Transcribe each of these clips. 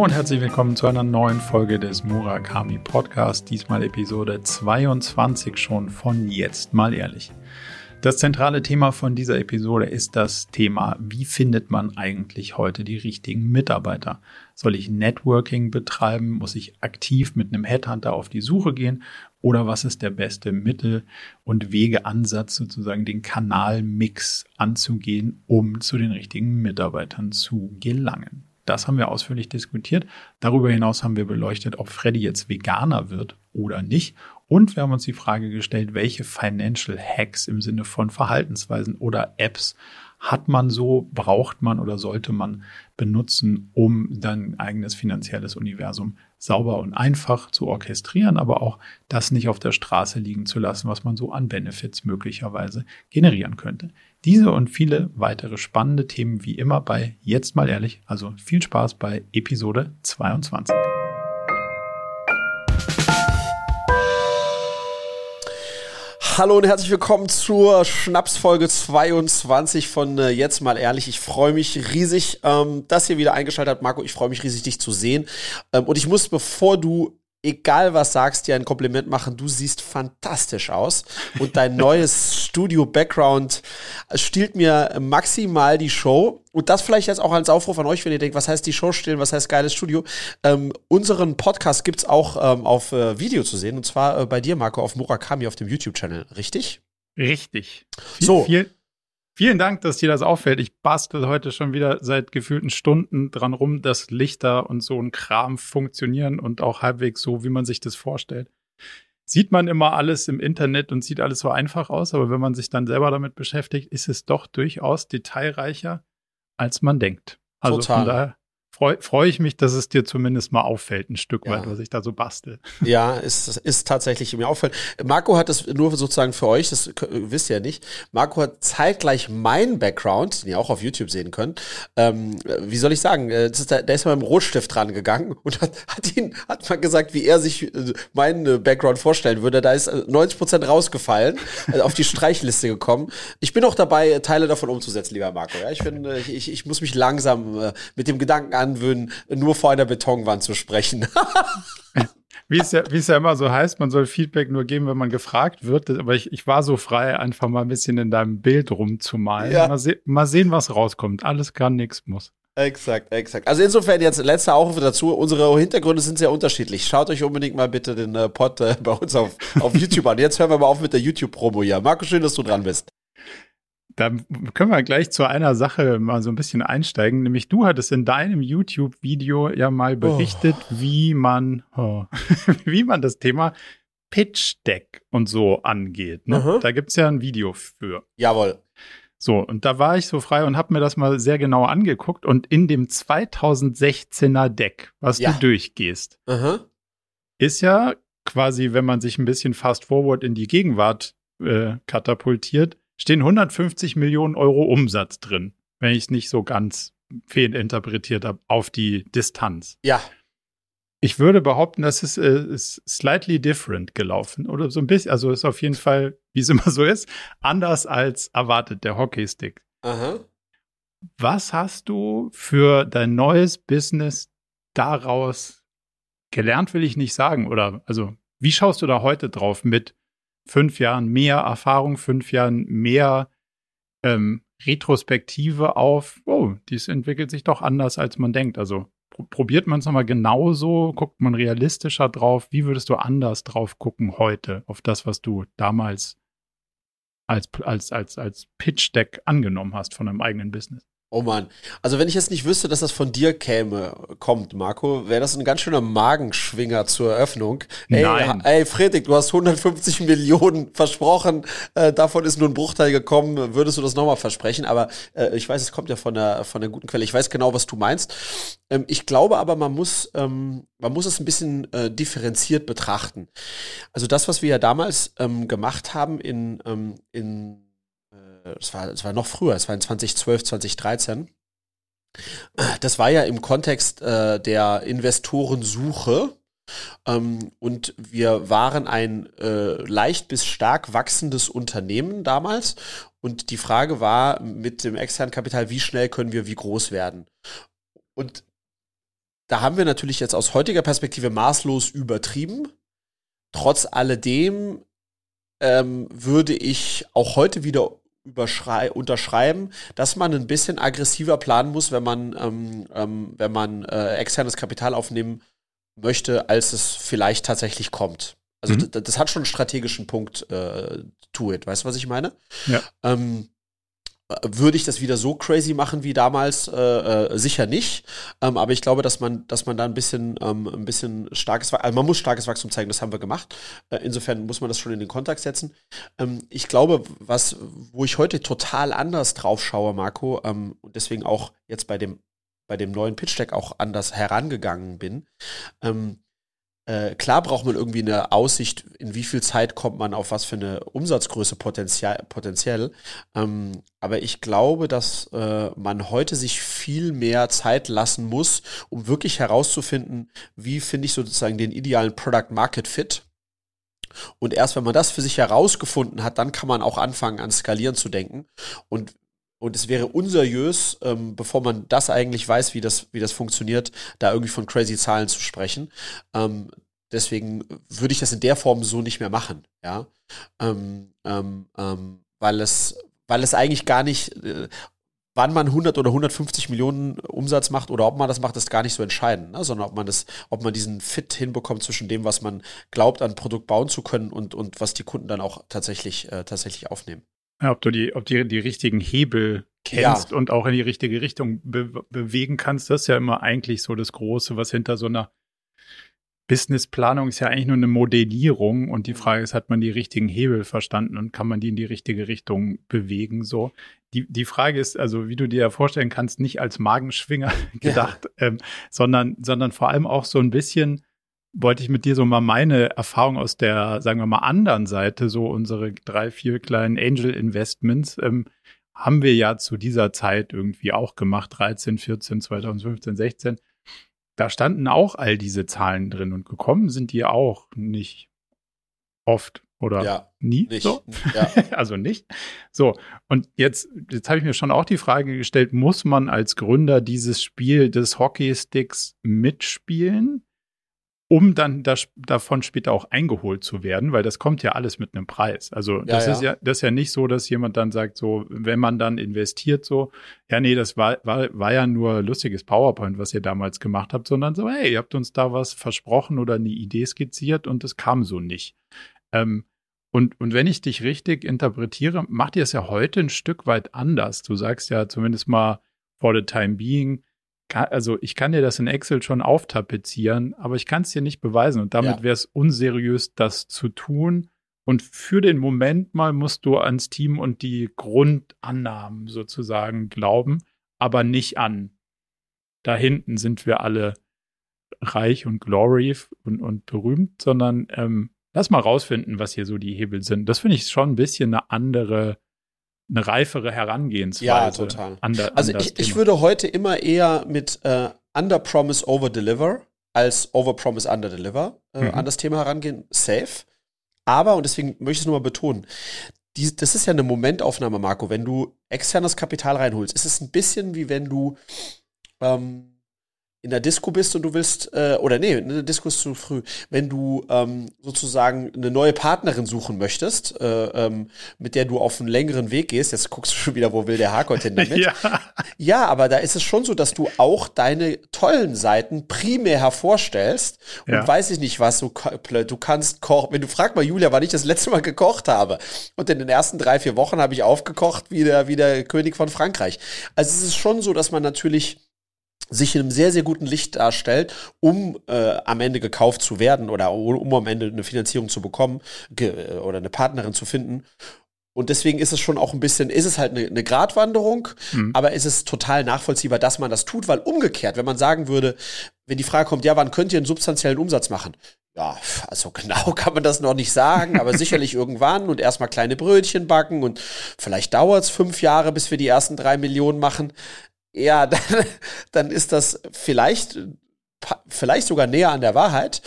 Und herzlich willkommen zu einer neuen Folge des Murakami Podcast, diesmal Episode 22 schon von Jetzt mal ehrlich. Das zentrale Thema von dieser Episode ist das Thema, wie findet man eigentlich heute die richtigen Mitarbeiter? Soll ich Networking betreiben? Muss ich aktiv mit einem Headhunter auf die Suche gehen? Oder was ist der beste Mittel- und Wegeansatz, sozusagen den Kanalmix anzugehen, um zu den richtigen Mitarbeitern zu gelangen? Das haben wir ausführlich diskutiert. Darüber hinaus haben wir beleuchtet, ob Freddy jetzt Veganer wird oder nicht. Und wir haben uns die Frage gestellt, welche Financial Hacks im Sinne von Verhaltensweisen oder Apps hat man so, braucht man oder sollte man benutzen, um sein eigenes finanzielles Universum sauber und einfach zu orchestrieren, aber auch das nicht auf der Straße liegen zu lassen, was man so an Benefits möglicherweise generieren könnte. Diese und viele weitere spannende Themen wie immer bei Jetzt mal ehrlich. Also viel Spaß bei Episode 22. Hallo und herzlich willkommen zur Schnapsfolge 22 von äh, Jetzt mal ehrlich. Ich freue mich riesig, ähm, dass ihr wieder eingeschaltet habt, Marco. Ich freue mich riesig, dich zu sehen. Ähm, und ich muss, bevor du egal was sagst, dir ein Kompliment machen. Du siehst fantastisch aus und dein neues Studio-Background stiehlt mir maximal die Show. Und das vielleicht jetzt auch als Aufruf an euch, wenn ihr denkt, was heißt die Show stehlen, was heißt geiles Studio. Ähm, unseren Podcast gibt's auch ähm, auf äh, Video zu sehen und zwar äh, bei dir, Marco, auf Murakami auf dem YouTube-Channel, richtig? Richtig. So. Viel, Vielen Dank, dass dir das auffällt. Ich bastel heute schon wieder seit gefühlten Stunden dran rum, dass Lichter und so ein Kram funktionieren und auch halbwegs so, wie man sich das vorstellt. Sieht man immer alles im Internet und sieht alles so einfach aus, aber wenn man sich dann selber damit beschäftigt, ist es doch durchaus detailreicher, als man denkt. Also Total. von daher freue freu ich mich, dass es dir zumindest mal auffällt, ein Stück ja. weit, was ich da so bastel. Ja, ist, ist tatsächlich mir auffällt. Marco hat das nur sozusagen für euch, das wisst ihr ja nicht. Marco hat zeitgleich meinen Background, den ihr auch auf YouTube sehen könnt. Ähm, wie soll ich sagen? Äh, ist der, der, ist mal mit dem Rotstift dran gegangen und hat, hat ihn, hat mal gesagt, wie er sich äh, meinen äh, Background vorstellen würde. Da ist 90 Prozent rausgefallen, auf die Streichliste gekommen. Ich bin auch dabei, Teile davon umzusetzen, lieber Marco. Ja, ich finde, ich, ich muss mich langsam mit dem Gedanken an anwöhnen, nur vor einer Betonwand zu sprechen. wie es, ja, wie es ja immer so heißt, man soll Feedback nur geben, wenn man gefragt wird. Aber ich, ich war so frei, einfach mal ein bisschen in deinem Bild rumzumalen. Ja. Mal, se mal sehen, was rauskommt. Alles kann, nichts muss. Exakt, exakt. Also insofern jetzt letzter Aufruf dazu. Unsere Hintergründe sind sehr unterschiedlich. Schaut euch unbedingt mal bitte den äh, Pod äh, bei uns auf, auf YouTube an. Jetzt hören wir mal auf mit der YouTube-Promo hier. Marco, schön, dass du dran bist. Da können wir gleich zu einer Sache mal so ein bisschen einsteigen. Nämlich du hattest in deinem YouTube-Video ja mal berichtet, oh. wie man, oh, wie man das Thema Pitch Deck und so angeht. Ne? Mhm. Da gibt's ja ein Video für. Jawohl. So, und da war ich so frei und habe mir das mal sehr genau angeguckt. Und in dem 2016er Deck, was ja. du durchgehst, mhm. ist ja quasi, wenn man sich ein bisschen fast forward in die Gegenwart äh, katapultiert, stehen 150 Millionen Euro Umsatz drin, wenn ich es nicht so ganz fehlinterpretiert habe, auf die Distanz. Ja. Ich würde behaupten, das ist, äh, ist slightly different gelaufen oder so ein bisschen, also ist auf jeden Fall, wie es immer so ist, anders als erwartet, der Hockeystick. Aha. Was hast du für dein neues Business daraus gelernt, will ich nicht sagen, oder also wie schaust du da heute drauf mit fünf Jahren mehr Erfahrung, fünf Jahren mehr ähm, Retrospektive auf, oh, dies entwickelt sich doch anders, als man denkt. Also pr probiert man es nochmal genauso, guckt man realistischer drauf. Wie würdest du anders drauf gucken heute auf das, was du damals als, als, als, als Pitch-Deck angenommen hast von deinem eigenen Business? Oh Mann. Also wenn ich jetzt nicht wüsste, dass das von dir käme, kommt, Marco, wäre das ein ganz schöner Magenschwinger zur Eröffnung. Ey, Nein. ey Friedrich, du hast 150 Millionen versprochen, äh, davon ist nur ein Bruchteil gekommen. Würdest du das nochmal versprechen? Aber äh, ich weiß, es kommt ja von der, von der guten Quelle. Ich weiß genau, was du meinst. Ähm, ich glaube aber, man muss, ähm, man muss es ein bisschen äh, differenziert betrachten. Also das, was wir ja damals ähm, gemacht haben in, ähm, in es war, es war noch früher, es war in 2012, 2013. Das war ja im Kontext äh, der Investorensuche. Ähm, und wir waren ein äh, leicht bis stark wachsendes Unternehmen damals. Und die Frage war mit dem externen Kapital, wie schnell können wir wie groß werden? Und da haben wir natürlich jetzt aus heutiger Perspektive maßlos übertrieben. Trotz alledem ähm, würde ich auch heute wieder unterschreiben, dass man ein bisschen aggressiver planen muss, wenn man, ähm, ähm, wenn man äh, externes Kapital aufnehmen möchte, als es vielleicht tatsächlich kommt. Also mhm. das, hat schon einen strategischen Punkt äh, to it. Weißt du, was ich meine? Ja. Ähm, würde ich das wieder so crazy machen wie damals? Äh, äh, sicher nicht. Ähm, aber ich glaube, dass man, dass man da ein bisschen, ähm, ein bisschen starkes, also man muss starkes Wachstum zeigen, das haben wir gemacht. Äh, insofern muss man das schon in den Kontext setzen. Ähm, ich glaube, was, wo ich heute total anders drauf schaue, Marco, ähm, und deswegen auch jetzt bei dem, bei dem neuen Pitch Deck auch anders herangegangen bin, ähm, äh, klar braucht man irgendwie eine Aussicht, in wie viel Zeit kommt man auf was für eine Umsatzgröße potenziell. potenziell. Ähm, aber ich glaube, dass äh, man heute sich viel mehr Zeit lassen muss, um wirklich herauszufinden, wie finde ich sozusagen den idealen Product Market Fit. Und erst wenn man das für sich herausgefunden hat, dann kann man auch anfangen, an Skalieren zu denken. Und und es wäre unseriös, ähm, bevor man das eigentlich weiß, wie das, wie das funktioniert, da irgendwie von crazy Zahlen zu sprechen. Ähm, deswegen würde ich das in der Form so nicht mehr machen, ja. Ähm, ähm, ähm weil es, weil es eigentlich gar nicht, äh, wann man 100 oder 150 Millionen Umsatz macht oder ob man das macht, ist gar nicht so entscheidend, ne? sondern ob man das, ob man diesen Fit hinbekommt zwischen dem, was man glaubt, an Produkt bauen zu können und, und was die Kunden dann auch tatsächlich, äh, tatsächlich aufnehmen. Ja, ob du die, ob die, die richtigen Hebel kennst ja. und auch in die richtige Richtung be bewegen kannst, das ist ja immer eigentlich so das Große, was hinter so einer Businessplanung ist ja eigentlich nur eine Modellierung und die mhm. Frage ist, hat man die richtigen Hebel verstanden und kann man die in die richtige Richtung bewegen? So. Die, die Frage ist, also wie du dir ja vorstellen kannst, nicht als Magenschwinger gedacht, ja. ähm, sondern, sondern vor allem auch so ein bisschen, wollte ich mit dir so mal meine Erfahrung aus der, sagen wir mal, anderen Seite, so unsere drei, vier kleinen Angel Investments, ähm, haben wir ja zu dieser Zeit irgendwie auch gemacht, 13, 14, 2015, 16. Da standen auch all diese Zahlen drin und gekommen sind die auch nicht oft oder ja, nie. Nicht. So? Ja. also nicht. So, und jetzt, jetzt habe ich mir schon auch die Frage gestellt, muss man als Gründer dieses Spiel des Hockeysticks mitspielen? Um dann das, davon später auch eingeholt zu werden, weil das kommt ja alles mit einem Preis. Also das ja, ist ja, das ist ja nicht so, dass jemand dann sagt, so, wenn man dann investiert, so, ja, nee, das war, war, war ja nur lustiges PowerPoint, was ihr damals gemacht habt, sondern so, hey, ihr habt uns da was versprochen oder eine Idee skizziert und es kam so nicht. Ähm, und, und wenn ich dich richtig interpretiere, macht ihr es ja heute ein Stück weit anders. Du sagst ja zumindest mal for the time being, also ich kann dir das in Excel schon auftapezieren, aber ich kann es dir nicht beweisen und damit ja. wäre es unseriös, das zu tun. Und für den Moment mal musst du ans Team und die Grundannahmen sozusagen glauben, aber nicht an. Da hinten sind wir alle reich und glory und, und berühmt, sondern ähm, lass mal rausfinden, was hier so die Hebel sind. Das finde ich schon ein bisschen eine andere eine reifere Herangehensweise. Ja, total. An der, also ich, ich würde heute immer eher mit äh, Under Promise Over Deliver als Over Promise Under Deliver äh, mhm. an das Thema herangehen. Safe. Aber, und deswegen möchte ich es nochmal betonen, die, das ist ja eine Momentaufnahme, Marco. Wenn du externes Kapital reinholst, ist es ein bisschen wie wenn du ähm, in der Disco bist und du willst, äh, oder nee, in der Disco ist zu früh, wenn du ähm, sozusagen eine neue Partnerin suchen möchtest, äh, ähm, mit der du auf einen längeren Weg gehst, jetzt guckst du schon wieder, wo will der Harkold hin damit. ja. ja, aber da ist es schon so, dass du auch deine tollen Seiten primär hervorstellst und ja. weiß ich nicht was, du, du kannst kochen. Wenn du fragst mal Julia, wann ich das letzte Mal gekocht habe. Und in den ersten drei, vier Wochen habe ich aufgekocht wie der, wie der König von Frankreich. Also es ist schon so, dass man natürlich sich in einem sehr, sehr guten Licht darstellt, um äh, am Ende gekauft zu werden oder um am Ende eine Finanzierung zu bekommen ge oder eine Partnerin zu finden. Und deswegen ist es schon auch ein bisschen, ist es halt eine, eine Gratwanderung, mhm. aber ist es total nachvollziehbar, dass man das tut, weil umgekehrt, wenn man sagen würde, wenn die Frage kommt, ja, wann könnt ihr einen substanziellen Umsatz machen? Ja, also genau kann man das noch nicht sagen, aber sicherlich irgendwann und erstmal kleine Brötchen backen und vielleicht dauert es fünf Jahre, bis wir die ersten drei Millionen machen ja, dann, dann ist das vielleicht, vielleicht sogar näher an der Wahrheit,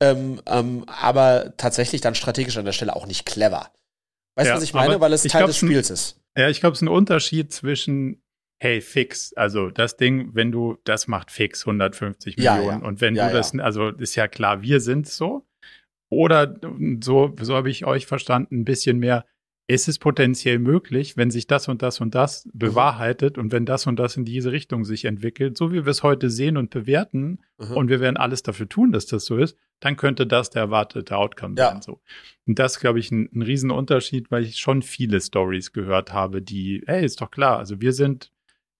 ähm, ähm, aber tatsächlich dann strategisch an der Stelle auch nicht clever. Weißt du, ja, was ich meine? Weil es Teil des Spiels ist. Ja, ich glaube, es ist ein Unterschied zwischen hey, fix, also das Ding, wenn du, das macht fix 150 ja, Millionen. Ja. Und wenn du das, also ist ja klar, wir sind so. Oder so, so habe ich euch verstanden, ein bisschen mehr, ist es potenziell möglich, wenn sich das und das und das mhm. bewahrheitet mhm. und wenn das und das in diese Richtung sich entwickelt, so wie wir es heute sehen und bewerten, mhm. und wir werden alles dafür tun, dass das so ist, dann könnte das der erwartete Outcome ja. sein. So. Und das, glaube ich, ein, ein Riesenunterschied, weil ich schon viele Stories gehört habe, die, hey, ist doch klar, also wir sind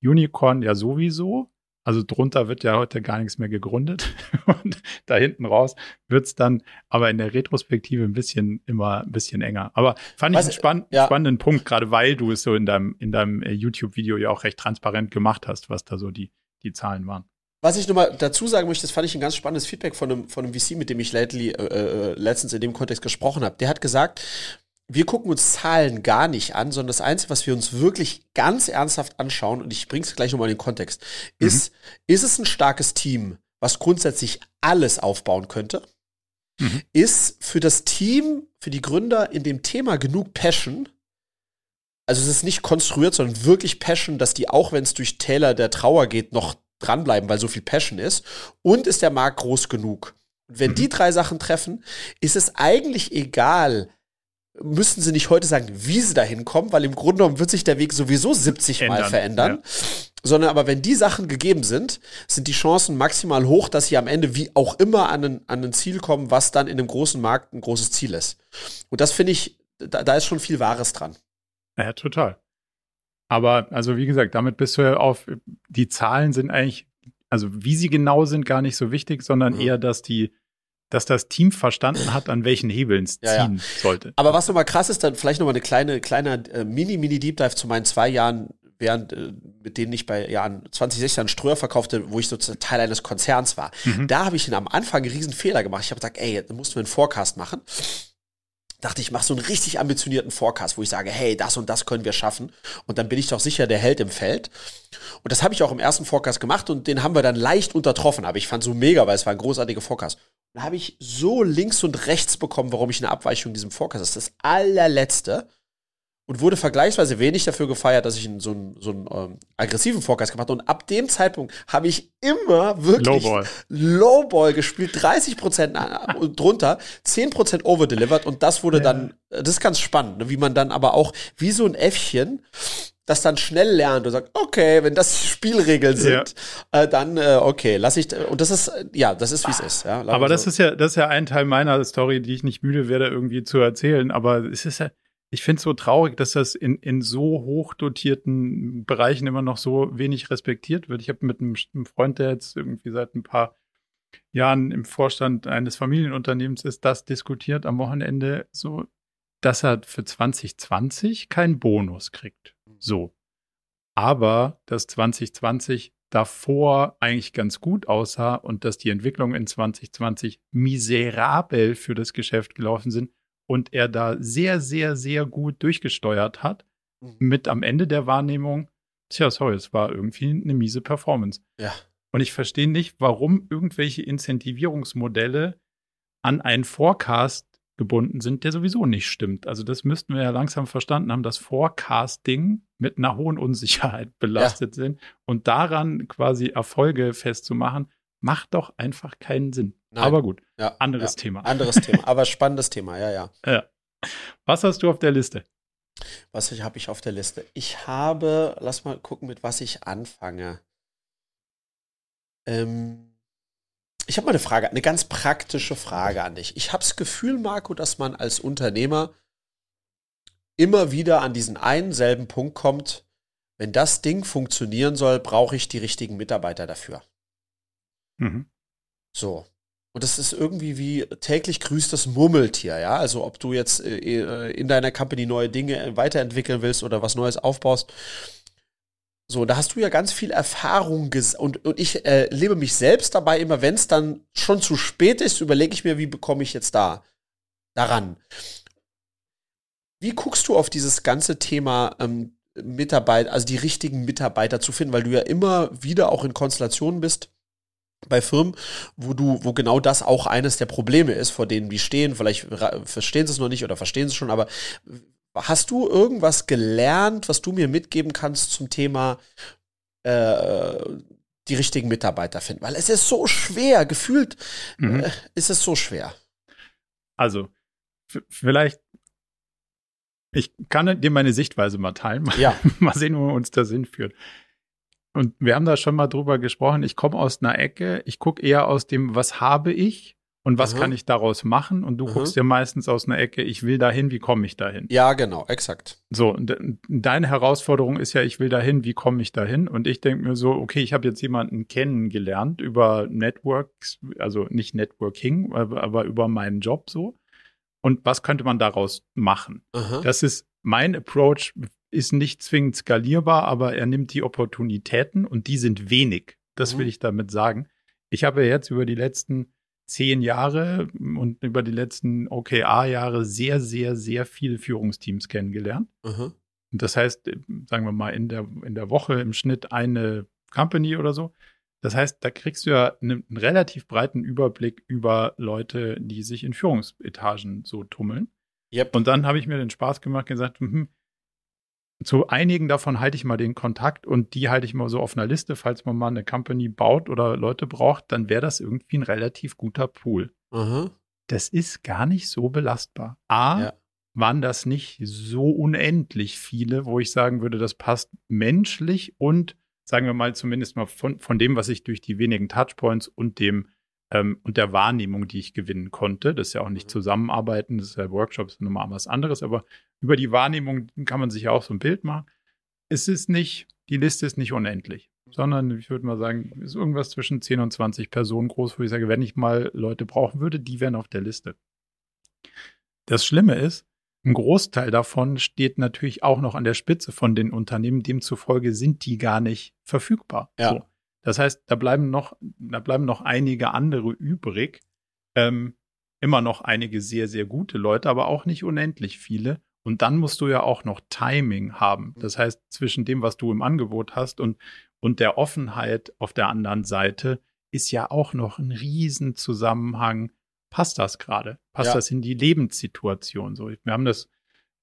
Unicorn ja sowieso, also drunter wird ja heute gar nichts mehr gegründet. Und da hinten raus wird es dann aber in der Retrospektive ein bisschen immer ein bisschen enger. Aber fand Was, ich einen spann ja. spannenden Punkt, gerade weil du es so in deinem, in deinem äh, YouTube-Video ja auch recht transparent gemacht hast, was da so die, die Zahlen waren. Was ich nochmal dazu sagen möchte, das fand ich ein ganz spannendes Feedback von einem, von einem VC, mit dem ich lately, äh, äh, letztens in dem Kontext gesprochen habe. Der hat gesagt, wir gucken uns Zahlen gar nicht an, sondern das Einzige, was wir uns wirklich ganz ernsthaft anschauen, und ich bringe es gleich nochmal in den Kontext, mhm. ist, ist es ein starkes Team, was grundsätzlich alles aufbauen könnte? Mhm. Ist für das Team, für die Gründer in dem Thema genug Passion? Also es ist nicht konstruiert, sondern wirklich Passion, dass die, auch wenn es durch Täler der Trauer geht, noch dranbleiben, weil so viel Passion ist. Und ist der Markt groß genug? Und wenn mhm. die drei Sachen treffen, ist es eigentlich egal, müssten sie nicht heute sagen, wie sie da hinkommen, weil im Grunde genommen wird sich der Weg sowieso 70 Ändern, Mal verändern. Ja. Sondern aber wenn die Sachen gegeben sind, sind die Chancen maximal hoch, dass sie am Ende wie auch immer an ein, an ein Ziel kommen, was dann in einem großen Markt ein großes Ziel ist. Und das finde ich, da, da ist schon viel Wahres dran. Ja, total. Aber also wie gesagt, damit bist du ja auf, die Zahlen sind eigentlich, also wie sie genau sind, gar nicht so wichtig, sondern mhm. eher, dass die dass das Team verstanden hat, an welchen Hebeln es ziehen ja, ja. sollte. Aber was nochmal krass ist, dann vielleicht nochmal eine kleine, kleiner äh, Mini-Mini-Deep Dive zu meinen zwei Jahren, während, äh, mit denen ich bei Jahren 2016 Ströer verkaufte, wo ich sozusagen Teil eines Konzerns war. Mhm. Da habe ich am Anfang einen riesen Fehler gemacht. Ich habe gesagt, ey, da musst du einen Forecast machen dachte ich, mach so einen richtig ambitionierten Forecast, wo ich sage, hey, das und das können wir schaffen. Und dann bin ich doch sicher der Held im Feld. Und das habe ich auch im ersten Forecast gemacht und den haben wir dann leicht untertroffen. Aber ich fand so mega, weil es war ein großartiger Forecast. Da habe ich so links und rechts bekommen, warum ich eine Abweichung in diesem Forecast. Das ist das allerletzte und wurde vergleichsweise wenig dafür gefeiert, dass ich einen, so einen, so einen ähm, aggressiven Forecast gemacht habe. Und ab dem Zeitpunkt habe ich immer wirklich Lowball, Lowball gespielt, 30 Prozent äh, drunter, 10 Prozent overdelivered und das wurde ja. dann, das ist ganz spannend, ne, wie man dann aber auch wie so ein Äffchen das dann schnell lernt und sagt, okay, wenn das Spielregeln sind, ja. äh, dann äh, okay, lass ich und das ist ja, das ist wie es ist. Ja, aber das so. ist ja, das ist ja ein Teil meiner Story, die ich nicht müde werde irgendwie zu erzählen. Aber es ist ja, ich finde es so traurig, dass das in, in so hoch dotierten Bereichen immer noch so wenig respektiert wird. Ich habe mit einem, einem, Freund, der jetzt irgendwie seit ein paar Jahren im Vorstand eines Familienunternehmens ist, das diskutiert am Wochenende so, dass er für 2020 keinen Bonus kriegt. So. Aber dass 2020 davor eigentlich ganz gut aussah und dass die Entwicklungen in 2020 miserabel für das Geschäft gelaufen sind, und er da sehr, sehr, sehr gut durchgesteuert hat, mhm. mit am Ende der Wahrnehmung, tja, sorry, es war irgendwie eine miese Performance. Ja. Und ich verstehe nicht, warum irgendwelche Incentivierungsmodelle an einen Forecast gebunden sind, der sowieso nicht stimmt. Also das müssten wir ja langsam verstanden haben, dass Forecasting mit einer hohen Unsicherheit belastet ja. sind und daran quasi Erfolge festzumachen, macht doch einfach keinen Sinn. Nein. Aber gut, ja, anderes ja. Thema. Anderes Thema, aber spannendes Thema, ja, ja. ja. Was hast du auf der Liste? Was habe ich auf der Liste? Ich habe, lass mal gucken, mit was ich anfange. Ähm, ich habe mal eine Frage, eine ganz praktische Frage an dich. Ich habe das Gefühl, Marco, dass man als Unternehmer immer wieder an diesen einen selben Punkt kommt, wenn das Ding funktionieren soll, brauche ich die richtigen Mitarbeiter dafür. Mhm. So. Und das ist irgendwie wie täglich grüßt das Murmeltier, ja. Also ob du jetzt äh, äh, in deiner Company neue Dinge weiterentwickeln willst oder was Neues aufbaust. So, da hast du ja ganz viel Erfahrung und, und ich äh, lebe mich selbst dabei immer, wenn es dann schon zu spät ist, überlege ich mir, wie bekomme ich jetzt da daran. Wie guckst du auf dieses ganze Thema ähm, Mitarbeiter, also die richtigen Mitarbeiter zu finden, weil du ja immer wieder auch in Konstellationen bist, bei Firmen, wo du, wo genau das auch eines der Probleme ist, vor denen die stehen. Vielleicht verstehen sie es noch nicht oder verstehen sie es schon, aber hast du irgendwas gelernt, was du mir mitgeben kannst zum Thema äh, die richtigen Mitarbeiter finden? Weil es ist so schwer, gefühlt mhm. äh, ist es so schwer. Also, vielleicht, ich kann dir meine Sichtweise mal teilen. Ja. mal sehen, wo uns das hinführt. Und wir haben da schon mal drüber gesprochen. Ich komme aus einer Ecke, ich gucke eher aus dem, was habe ich und was Aha. kann ich daraus machen? Und du Aha. guckst dir meistens aus einer Ecke, ich will dahin, wie komme ich dahin? Ja, genau, exakt. So, und deine Herausforderung ist ja, ich will dahin, wie komme ich dahin? Und ich denke mir so, okay, ich habe jetzt jemanden kennengelernt über Networks, also nicht Networking, aber, über meinen Job so. Und was könnte man daraus machen? Aha. Das ist mein Approach ist nicht zwingend skalierbar, aber er nimmt die Opportunitäten und die sind wenig. Das mhm. will ich damit sagen. Ich habe jetzt über die letzten zehn Jahre und über die letzten OKR-Jahre sehr, sehr, sehr viele Führungsteams kennengelernt. Mhm. Und das heißt, sagen wir mal, in der, in der Woche im Schnitt eine Company oder so. Das heißt, da kriegst du ja einen, einen relativ breiten Überblick über Leute, die sich in Führungsetagen so tummeln. Yep. Und dann habe ich mir den Spaß gemacht und gesagt, hm, zu einigen davon halte ich mal den Kontakt und die halte ich mal so auf einer Liste, falls man mal eine Company baut oder Leute braucht, dann wäre das irgendwie ein relativ guter Pool. Mhm. Das ist gar nicht so belastbar. A, ja. waren das nicht so unendlich viele, wo ich sagen würde, das passt menschlich und sagen wir mal zumindest mal von, von dem, was ich durch die wenigen Touchpoints und dem ähm, und der Wahrnehmung, die ich gewinnen konnte. Das ist ja auch nicht mhm. zusammenarbeiten, das ist ja Workshops nochmal was anderes, aber über die Wahrnehmung kann man sich ja auch so ein Bild machen. Es ist nicht, die Liste ist nicht unendlich, sondern ich würde mal sagen, ist irgendwas zwischen 10 und 20 Personen groß, wo ich sage, wenn ich mal Leute brauchen würde, die wären auf der Liste. Das Schlimme ist, ein Großteil davon steht natürlich auch noch an der Spitze von den Unternehmen, demzufolge sind die gar nicht verfügbar. Ja. So. Das heißt, da bleiben noch, da bleiben noch einige andere übrig. Ähm, immer noch einige sehr, sehr gute Leute, aber auch nicht unendlich viele. Und dann musst du ja auch noch Timing haben. Das heißt, zwischen dem, was du im Angebot hast und, und der Offenheit auf der anderen Seite ist ja auch noch ein Riesenzusammenhang. Passt das gerade? Passt ja. das in die Lebenssituation? So, wir haben das,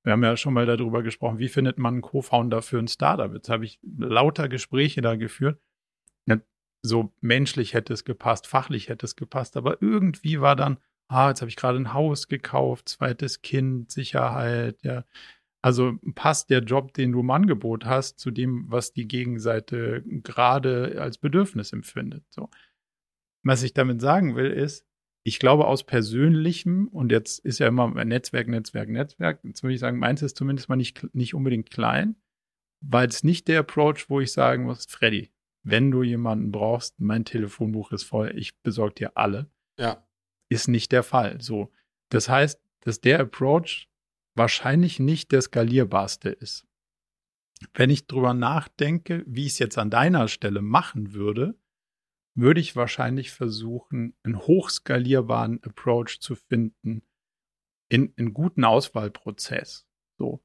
wir haben ja schon mal darüber gesprochen, wie findet man einen Co-Founder für ein Startup? Jetzt habe ich lauter Gespräche da geführt so menschlich hätte es gepasst, fachlich hätte es gepasst, aber irgendwie war dann, ah, jetzt habe ich gerade ein Haus gekauft, zweites Kind, Sicherheit, ja. Also passt der Job, den du im Angebot hast, zu dem, was die Gegenseite gerade als Bedürfnis empfindet. So. Was ich damit sagen will, ist, ich glaube aus persönlichem, und jetzt ist ja immer Netzwerk, Netzwerk, Netzwerk, jetzt würde ich sagen, meins ist zumindest mal nicht, nicht unbedingt klein, weil es nicht der Approach, wo ich sagen muss, Freddy, wenn du jemanden brauchst, mein Telefonbuch ist voll, ich besorge dir alle. Ja. Ist nicht der Fall. So. Das heißt, dass der Approach wahrscheinlich nicht der skalierbarste ist. Wenn ich drüber nachdenke, wie ich es jetzt an deiner Stelle machen würde, würde ich wahrscheinlich versuchen, einen hochskalierbaren Approach zu finden in einen guten Auswahlprozess. So.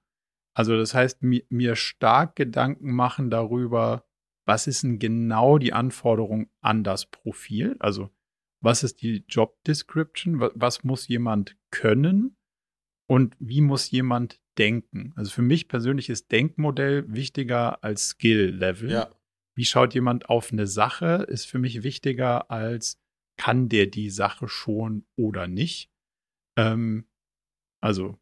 Also das heißt, mir, mir stark Gedanken machen darüber, was ist denn genau die Anforderung an das Profil? Also, was ist die Job Description? Was muss jemand können? Und wie muss jemand denken? Also für mich persönlich ist Denkmodell wichtiger als Skill-Level. Ja. Wie schaut jemand auf eine Sache, ist für mich wichtiger als kann der die Sache schon oder nicht. Ähm, also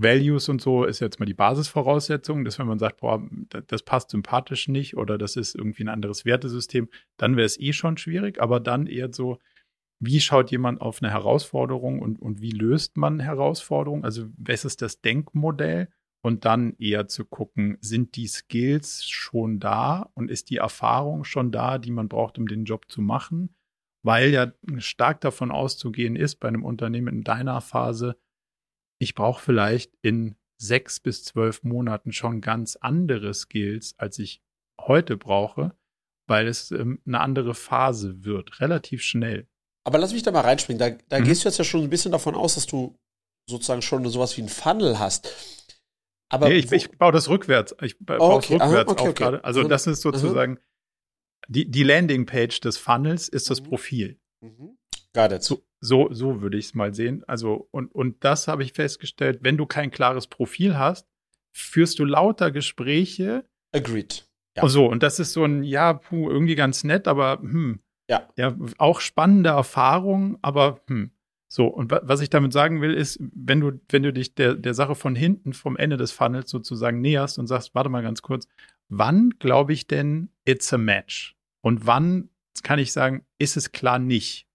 Values und so ist jetzt mal die Basisvoraussetzung, dass wenn man sagt, boah, das passt sympathisch nicht oder das ist irgendwie ein anderes Wertesystem, dann wäre es eh schon schwierig, aber dann eher so, wie schaut jemand auf eine Herausforderung und, und wie löst man Herausforderungen? Also, was ist das Denkmodell? Und dann eher zu gucken, sind die Skills schon da und ist die Erfahrung schon da, die man braucht, um den Job zu machen? Weil ja stark davon auszugehen ist, bei einem Unternehmen in deiner Phase, ich brauche vielleicht in sechs bis zwölf Monaten schon ganz andere Skills, als ich heute brauche, weil es ähm, eine andere Phase wird, relativ schnell. Aber lass mich da mal reinspringen. Da, da mhm. gehst du jetzt ja schon ein bisschen davon aus, dass du sozusagen schon sowas wie ein Funnel hast. Aber nee, ich, ich baue das rückwärts. Ich baue oh, okay. es rückwärts Aha, okay, auf okay. gerade. Also, das ist sozusagen die, die Landingpage des Funnels ist das mhm. Profil. Mhm. Got it. So, so, so würde ich es mal sehen. Also, und, und das habe ich festgestellt, wenn du kein klares Profil hast, führst du lauter Gespräche. Agreed. Ja. Oh so, und das ist so ein, ja, puh, irgendwie ganz nett, aber hm. Ja. Ja, auch spannende Erfahrung, aber hm. So, und was ich damit sagen will, ist, wenn du, wenn du dich der, der Sache von hinten, vom Ende des Funnels sozusagen näherst und sagst, warte mal ganz kurz, wann glaube ich denn, it's a match? Und wann kann ich sagen, ist es klar nicht?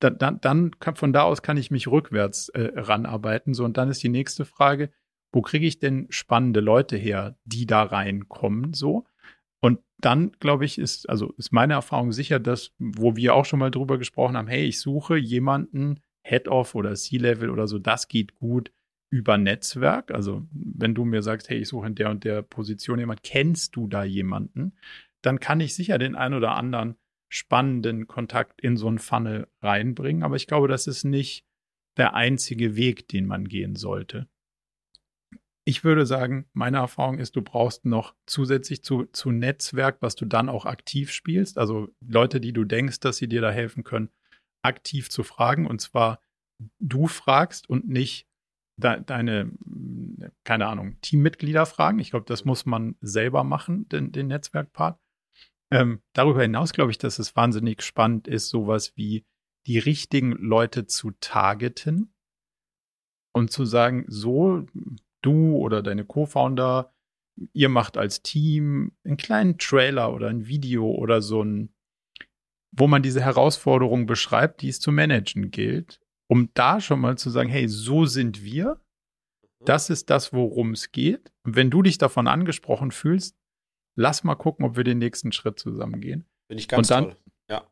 Dann, dann, dann kann, von da aus kann ich mich rückwärts äh, ranarbeiten. So, und dann ist die nächste Frage, wo kriege ich denn spannende Leute her, die da reinkommen? So. Und dann, glaube ich, ist, also ist meine Erfahrung sicher, dass, wo wir auch schon mal drüber gesprochen haben, hey, ich suche jemanden, Head-Off oder C-Level oder so, das geht gut über Netzwerk. Also, wenn du mir sagst, hey, ich suche in der und der Position jemand, kennst du da jemanden? Dann kann ich sicher den einen oder anderen spannenden Kontakt in so einen Funnel reinbringen. Aber ich glaube, das ist nicht der einzige Weg, den man gehen sollte. Ich würde sagen, meine Erfahrung ist, du brauchst noch zusätzlich zu, zu Netzwerk, was du dann auch aktiv spielst, also Leute, die du denkst, dass sie dir da helfen können, aktiv zu fragen. Und zwar du fragst und nicht de deine, keine Ahnung, Teammitglieder fragen. Ich glaube, das muss man selber machen, den, den Netzwerkpart. Ähm, darüber hinaus glaube ich, dass es wahnsinnig spannend ist, sowas wie die richtigen Leute zu targeten und zu sagen, so du oder deine Co-Founder, ihr macht als Team einen kleinen Trailer oder ein Video oder so ein, wo man diese Herausforderung beschreibt, die es zu managen gilt, um da schon mal zu sagen, hey, so sind wir. Das ist das, worum es geht. Und wenn du dich davon angesprochen fühlst, lass mal gucken, ob wir den nächsten Schritt zusammen gehen. Bin ich ganz und dann, toll. Ja.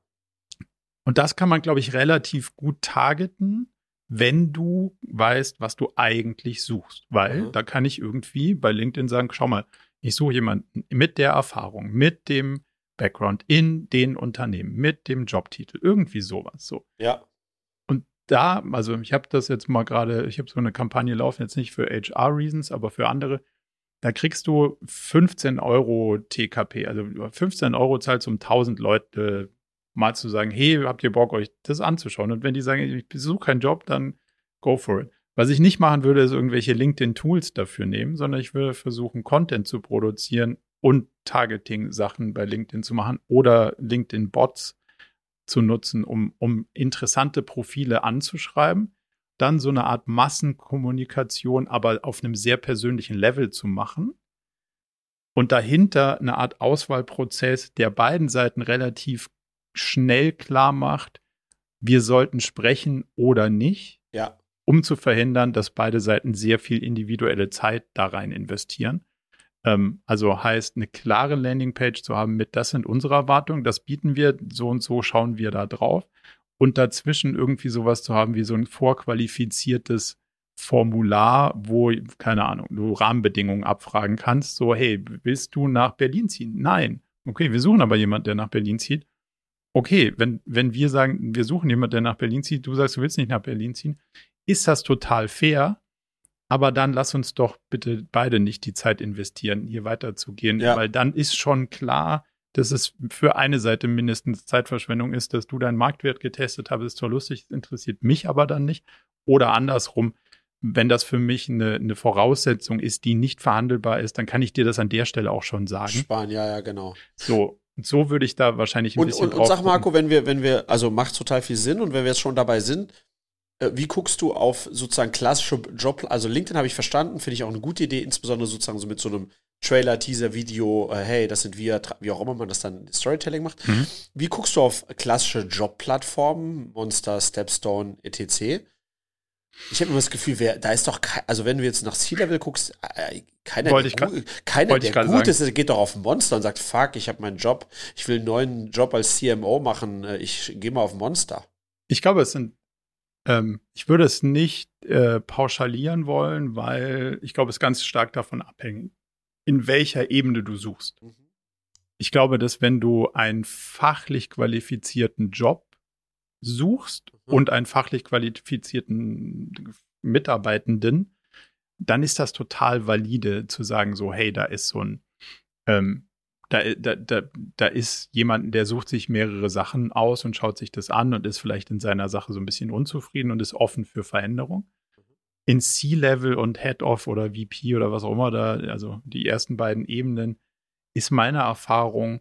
Und das kann man, glaube ich, relativ gut targeten wenn du weißt, was du eigentlich suchst. Weil mhm. da kann ich irgendwie bei LinkedIn sagen, schau mal, ich suche jemanden mit der Erfahrung, mit dem Background in den Unternehmen, mit dem Jobtitel, irgendwie sowas. So. Ja. Und da, also ich habe das jetzt mal gerade, ich habe so eine Kampagne laufen, jetzt nicht für HR-Reasons, aber für andere. Da kriegst du 15 Euro TKP, also 15 Euro zahlst um 1000 Leute mal zu sagen, hey, habt ihr Bock, euch das anzuschauen? Und wenn die sagen, ich besuche keinen Job, dann go for it. Was ich nicht machen würde, ist irgendwelche LinkedIn-Tools dafür nehmen, sondern ich würde versuchen, Content zu produzieren und Targeting-Sachen bei LinkedIn zu machen oder LinkedIn-Bots zu nutzen, um, um interessante Profile anzuschreiben, dann so eine Art Massenkommunikation, aber auf einem sehr persönlichen Level zu machen und dahinter eine Art Auswahlprozess, der beiden Seiten relativ schnell klar macht, wir sollten sprechen oder nicht, ja. um zu verhindern, dass beide Seiten sehr viel individuelle Zeit da rein investieren. Ähm, also heißt, eine klare Landingpage zu haben mit, das sind unsere Erwartungen, das bieten wir, so und so schauen wir da drauf. Und dazwischen irgendwie sowas zu haben wie so ein vorqualifiziertes Formular, wo, keine Ahnung, du Rahmenbedingungen abfragen kannst. So, hey, willst du nach Berlin ziehen? Nein. Okay, wir suchen aber jemanden, der nach Berlin zieht okay, wenn, wenn wir sagen, wir suchen jemanden, der nach Berlin zieht, du sagst, du willst nicht nach Berlin ziehen, ist das total fair. Aber dann lass uns doch bitte beide nicht die Zeit investieren, hier weiterzugehen, ja. weil dann ist schon klar, dass es für eine Seite mindestens Zeitverschwendung ist, dass du deinen Marktwert getestet hast, ist zwar lustig, interessiert mich aber dann nicht. Oder andersrum, wenn das für mich eine, eine Voraussetzung ist, die nicht verhandelbar ist, dann kann ich dir das an der Stelle auch schon sagen. Sparen, ja, ja, genau. So, und so würde ich da wahrscheinlich ein und, bisschen und. Und sag Marco, wenn wir, wenn wir, also macht total viel Sinn und wenn wir jetzt schon dabei sind, äh, wie guckst du auf sozusagen klassische Job, also LinkedIn habe ich verstanden, finde ich auch eine gute Idee, insbesondere sozusagen so mit so einem Trailer, Teaser, Video, äh, hey, das sind wir, wie auch immer man das dann Storytelling macht. Mhm. Wie guckst du auf klassische Jobplattformen, Monster, Stepstone, etc.? Ich habe immer das Gefühl, wer, da ist doch, also wenn du jetzt nach C-Level guckst, äh, keiner, Wollte der, gu keiner, der gut sagen. ist, geht doch auf Monster und sagt, fuck, ich habe meinen Job, ich will einen neuen Job als CMO machen, äh, ich gehe mal auf Monster. Ich glaube, es sind, ähm, ich würde es nicht äh, pauschalieren wollen, weil ich glaube, es ganz stark davon abhängt, in welcher Ebene du suchst. Mhm. Ich glaube, dass wenn du einen fachlich qualifizierten Job suchst mhm. und einen fachlich qualifizierten Mitarbeitenden, dann ist das total valide zu sagen, so, hey, da ist so ein, ähm, da, da, da, da ist jemand, der sucht sich mehrere Sachen aus und schaut sich das an und ist vielleicht in seiner Sache so ein bisschen unzufrieden und ist offen für Veränderung. In C-Level und Head-Off oder VP oder was auch immer da, also die ersten beiden Ebenen, ist meine Erfahrung,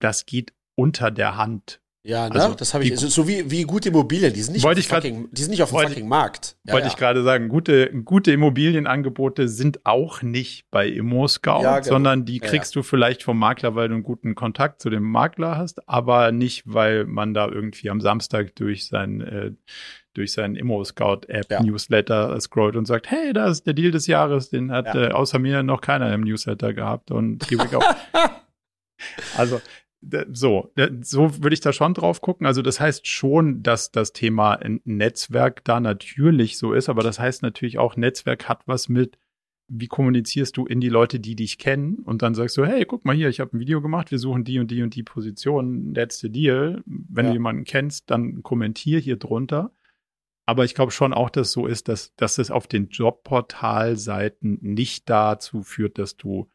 das geht unter der Hand ja, ne? Also, das habe ich. So wie, wie gute Immobilien, die sind nicht, auf, fucking, die sind nicht auf dem fucking Markt. Ja, wollte ja. ich gerade sagen, gute, gute Immobilienangebote sind auch nicht bei ImmoScout, ja, genau. sondern die kriegst du vielleicht vom Makler, weil du einen guten Kontakt zu dem Makler hast, aber nicht, weil man da irgendwie am Samstag durch sein, äh, durch seinen Immo-Scout-App-Newsletter scrollt und sagt, hey, da ist der Deal des Jahres, den hat äh, außer mir noch keiner im Newsletter gehabt und here we go. also so, so würde ich da schon drauf gucken. Also das heißt schon, dass das Thema Netzwerk da natürlich so ist, aber das heißt natürlich auch, Netzwerk hat was mit, wie kommunizierst du in die Leute, die dich kennen und dann sagst du, hey, guck mal hier, ich habe ein Video gemacht, wir suchen die und die und die Position, letzte Deal. Wenn ja. du jemanden kennst, dann kommentier hier drunter. Aber ich glaube schon auch, dass es so ist, dass, dass es auf den Jobportalseiten nicht dazu führt, dass du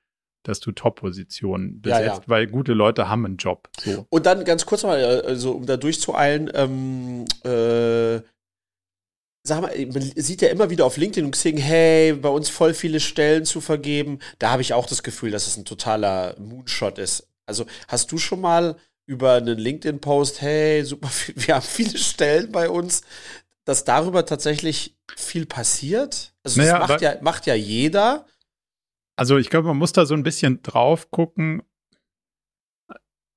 dass du Top-Positionen besetzt, ja, ja. weil gute Leute haben einen Job. So. Und dann ganz kurz mal, also um da durchzueilen, ähm, äh, sag mal, man sieht ja immer wieder auf LinkedIn und Xing, hey, bei uns voll viele Stellen zu vergeben. Da habe ich auch das Gefühl, dass es ein totaler Moonshot ist. Also hast du schon mal über einen LinkedIn-Post, hey, super, wir haben viele Stellen bei uns, dass darüber tatsächlich viel passiert? Also das naja, macht, ja, macht ja jeder. Also ich glaube, man muss da so ein bisschen drauf gucken.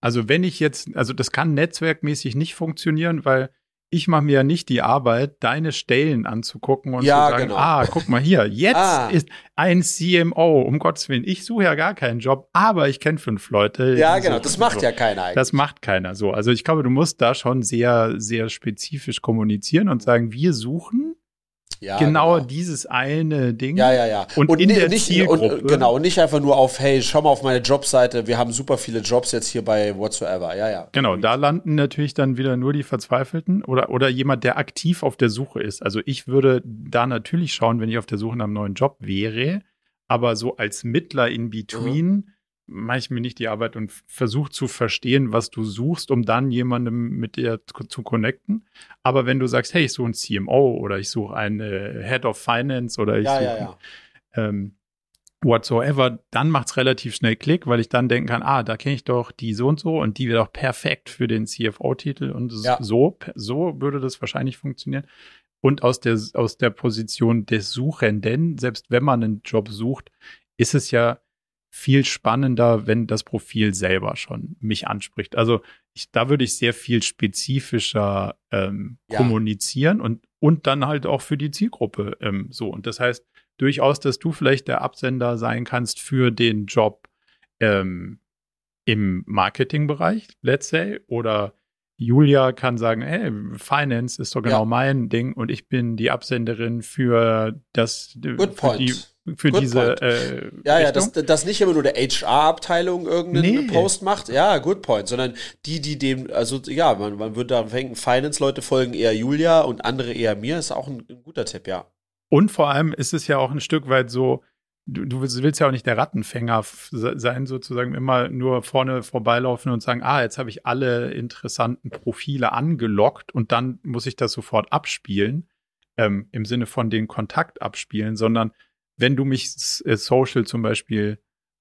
Also wenn ich jetzt, also das kann netzwerkmäßig nicht funktionieren, weil ich mache mir ja nicht die Arbeit, deine Stellen anzugucken und ja, zu sagen, genau. ah, guck mal hier, jetzt ah. ist ein CMO, um Gottes Willen, ich suche ja gar keinen Job, aber ich kenne fünf Leute. Ja, genau, das macht so. ja keiner eigentlich. Das macht keiner so. Also ich glaube, du musst da schon sehr, sehr spezifisch kommunizieren und sagen, wir suchen ja, genau, genau, dieses eine Ding. Ja, ja, ja. Und, und in der nicht, Zielgruppe. Und, genau, und nicht einfach nur auf, hey, schau mal auf meine Jobseite, wir haben super viele Jobs jetzt hier bei Whatsoever. Ja, ja. Genau, da landen natürlich dann wieder nur die Verzweifelten oder, oder jemand, der aktiv auf der Suche ist. Also ich würde da natürlich schauen, wenn ich auf der Suche nach einem neuen Job wäre, aber so als Mittler in between. Mhm mache ich mir nicht die Arbeit und versuche zu verstehen, was du suchst, um dann jemandem mit dir zu, connecten. Aber wenn du sagst, hey, ich suche einen CMO oder ich suche einen äh, Head of Finance oder ich ja, suche ja, ja. Ähm, whatsoever, dann macht es relativ schnell Klick, weil ich dann denken kann, ah, da kenne ich doch die so und so und die wäre doch perfekt für den CFO-Titel und so, so würde das wahrscheinlich funktionieren. Und aus der, aus der Position des Suchenden, selbst wenn man einen Job sucht, ist es ja viel spannender, wenn das Profil selber schon mich anspricht. Also ich, da würde ich sehr viel spezifischer ähm, ja. kommunizieren und, und dann halt auch für die Zielgruppe ähm, so. Und das heißt durchaus, dass du vielleicht der Absender sein kannst für den Job ähm, im Marketingbereich, let's say, oder Julia kann sagen, hey, Finance ist doch genau ja. mein Ding und ich bin die Absenderin für das Good für die für Good diese äh, Ja, ja, dass, dass nicht immer nur der HR-Abteilung irgendeinen nee. Post macht, ja, good point, sondern die, die dem, also ja, man, man würde da denken, Finance-Leute folgen eher Julia und andere eher mir, ist auch ein, ein, guter Tipp, ja. Und vor allem ist es ja auch ein Stück weit so, du, du willst ja auch nicht der Rattenfänger sein, sozusagen immer nur vorne vorbeilaufen und sagen, ah, jetzt habe ich alle interessanten Profile angelockt und dann muss ich das sofort abspielen, ähm, im Sinne von den Kontakt abspielen, sondern wenn du mich äh, social zum Beispiel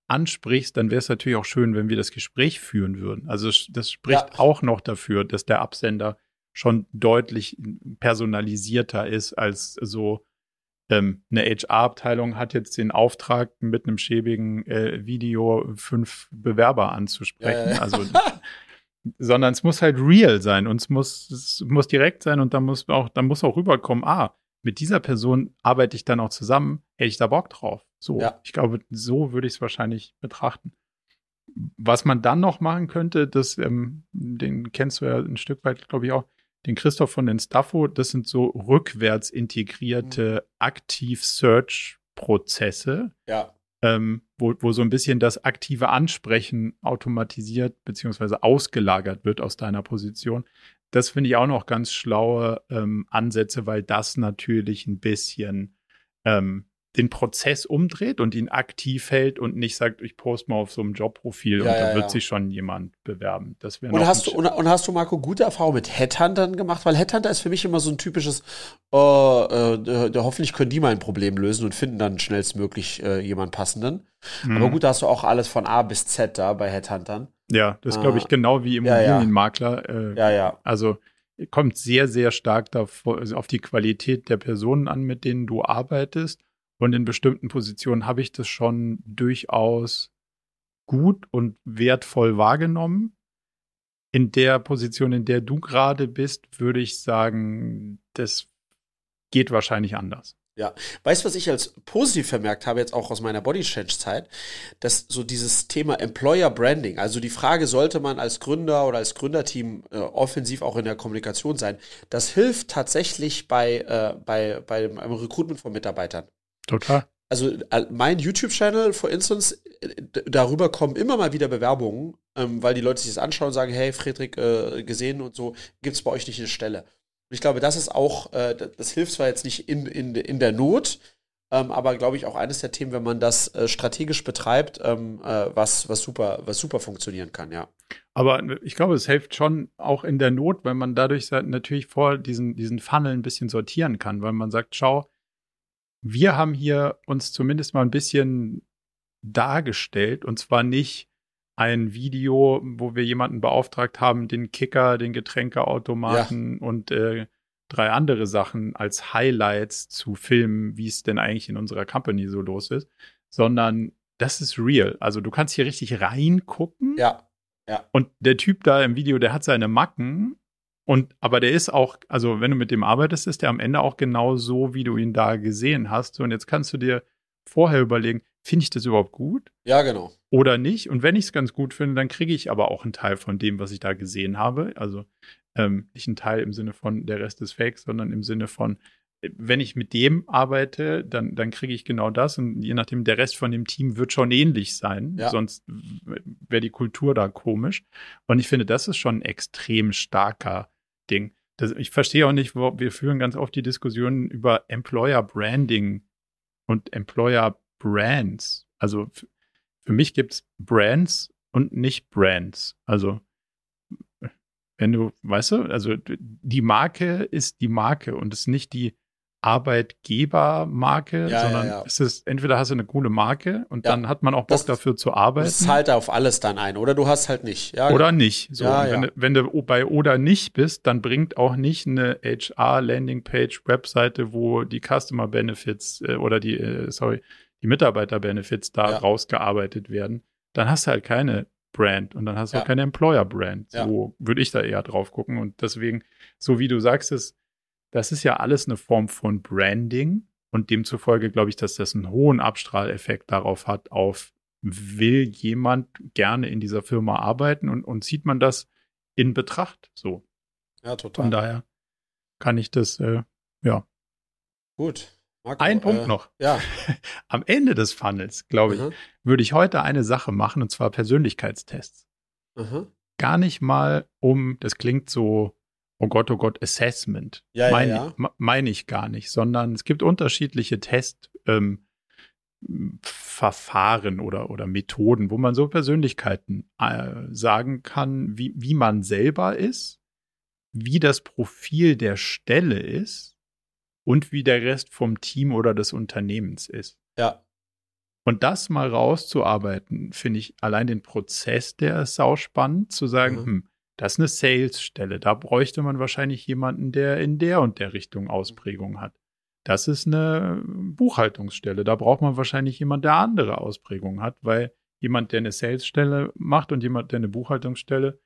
ansprichst, dann wäre es natürlich auch schön, wenn wir das Gespräch führen würden. Also das spricht ja. auch noch dafür, dass der Absender schon deutlich personalisierter ist als so ähm, eine HR-Abteilung hat jetzt den Auftrag, mit einem schäbigen äh, Video fünf Bewerber anzusprechen. Ja, ja. Also sondern es muss halt real sein und es muss, es muss direkt sein und dann muss auch, dann muss auch rüberkommen, ah, mit dieser Person arbeite ich dann auch zusammen, hätte ich da Bock drauf. So, ja. ich glaube, so würde ich es wahrscheinlich betrachten. Was man dann noch machen könnte, das, ähm, den kennst du ja ein Stück weit, glaube ich, auch, den Christoph von den Staffo, das sind so rückwärts integrierte mhm. Aktiv-Search-Prozesse. Ja. Ähm, wo, wo so ein bisschen das aktive Ansprechen automatisiert beziehungsweise ausgelagert wird aus deiner Position. Das finde ich auch noch ganz schlaue ähm, Ansätze, weil das natürlich ein bisschen ähm, den Prozess umdreht und ihn aktiv hält und nicht sagt, ich poste mal auf so einem Jobprofil ja, und da ja, wird ja. sich schon jemand bewerben. Das und, hast du, und, und, hast du, Marco, gute Erfahrungen mit Headhuntern gemacht? Weil Headhunter ist für mich immer so ein typisches, oh, äh, äh, hoffentlich können die mal ein Problem lösen und finden dann schnellstmöglich äh, jemanden passenden. Mhm. Aber gut, da hast du auch alles von A bis Z da bei Headhuntern. Ja, das glaube ich ah. genau wie Immobilienmakler. Äh, ja, ja. Also kommt sehr, sehr stark davor, also auf die Qualität der Personen an, mit denen du arbeitest und in bestimmten Positionen habe ich das schon durchaus gut und wertvoll wahrgenommen. In der Position, in der du gerade bist, würde ich sagen, das geht wahrscheinlich anders. Ja, weißt du, was ich als positiv vermerkt habe, jetzt auch aus meiner Body Change Zeit, dass so dieses Thema Employer Branding, also die Frage, sollte man als Gründer oder als Gründerteam äh, offensiv auch in der Kommunikation sein, das hilft tatsächlich bei, äh, bei, bei dem Recruitment von Mitarbeitern. Total. Also mein YouTube-Channel, for instance, darüber kommen immer mal wieder Bewerbungen, ähm, weil die Leute sich das anschauen und sagen, hey, Friedrich, äh, gesehen und so, gibt es bei euch nicht eine Stelle. Und ich glaube, das ist auch, äh, das hilft zwar jetzt nicht in, in, in der Not, ähm, aber glaube ich auch eines der Themen, wenn man das äh, strategisch betreibt, ähm, äh, was, was, super, was super funktionieren kann, ja. Aber ich glaube, es hilft schon auch in der Not, weil man dadurch natürlich vor diesen, diesen Funnel ein bisschen sortieren kann, weil man sagt, schau, wir haben hier uns zumindest mal ein bisschen dargestellt und zwar nicht ein Video, wo wir jemanden beauftragt haben, den Kicker, den Getränkeautomaten ja. und äh, drei andere Sachen als Highlights zu filmen, wie es denn eigentlich in unserer Company so los ist, sondern das ist real. Also du kannst hier richtig reingucken. Ja. Ja. Und der Typ da im Video, der hat seine Macken und aber der ist auch, also wenn du mit dem arbeitest, ist der am Ende auch genau so, wie du ihn da gesehen hast. Und jetzt kannst du dir vorher überlegen, finde ich das überhaupt gut? Ja, genau. Oder nicht? Und wenn ich es ganz gut finde, dann kriege ich aber auch einen Teil von dem, was ich da gesehen habe. Also ähm, nicht ein Teil im Sinne von der Rest ist fake, sondern im Sinne von, wenn ich mit dem arbeite, dann, dann kriege ich genau das. Und je nachdem, der Rest von dem Team wird schon ähnlich sein. Ja. Sonst wäre die Kultur da komisch. Und ich finde, das ist schon ein extrem starker Ding. Das, ich verstehe auch nicht, wo, wir führen ganz oft die Diskussion über Employer Branding und Employer Brands. Also für mich gibt es Brands und nicht Brands. Also wenn du, weißt du, also die Marke ist die Marke und ist nicht die Arbeitgebermarke, ja, sondern ja, ja. es ist entweder hast du eine coole Marke und dann hat man auch Bock das, dafür zu arbeiten. Das zahlt auf alles dann ein oder du hast halt nicht. oder nicht. So, wenn, du, wenn du bei oder nicht bist, dann bringt auch nicht eine HR Landingpage Webseite, wo die Customer Benefits äh, oder die äh, sorry, die Mitarbeiter Benefits da rausgearbeitet werden. Dann hast du halt keine Brand und dann hast du auch keine Employer Brand. So würde ich da eher drauf gucken und deswegen so wie du sagst, ist das ist ja alles eine Form von Branding und demzufolge glaube ich, dass das einen hohen Abstrahleffekt darauf hat, auf will jemand gerne in dieser Firma arbeiten und, und zieht man das in Betracht so. Ja, total. Von daher kann ich das, äh, ja. Gut. Marco, Ein Punkt äh, noch. Ja. Am Ende des Funnels, glaube ich, mhm. würde ich heute eine Sache machen, und zwar Persönlichkeitstests. Mhm. Gar nicht mal um, das klingt so oh Gott, oh Gott, Assessment. Ja, meine ja, ja. mein ich gar nicht, sondern es gibt unterschiedliche Testverfahren ähm, oder, oder Methoden, wo man so Persönlichkeiten äh, sagen kann, wie, wie man selber ist, wie das Profil der Stelle ist und wie der Rest vom Team oder des Unternehmens ist. Ja. Und das mal rauszuarbeiten, finde ich allein den Prozess, der ist sauspannend, zu sagen, mhm. hm, das ist eine Sales-Stelle. Da bräuchte man wahrscheinlich jemanden, der in der und der Richtung Ausprägung hat. Das ist eine Buchhaltungsstelle. Da braucht man wahrscheinlich jemanden, der andere Ausprägung hat, weil jemand, der eine Sales-Stelle macht und jemand, der eine Buchhaltungsstelle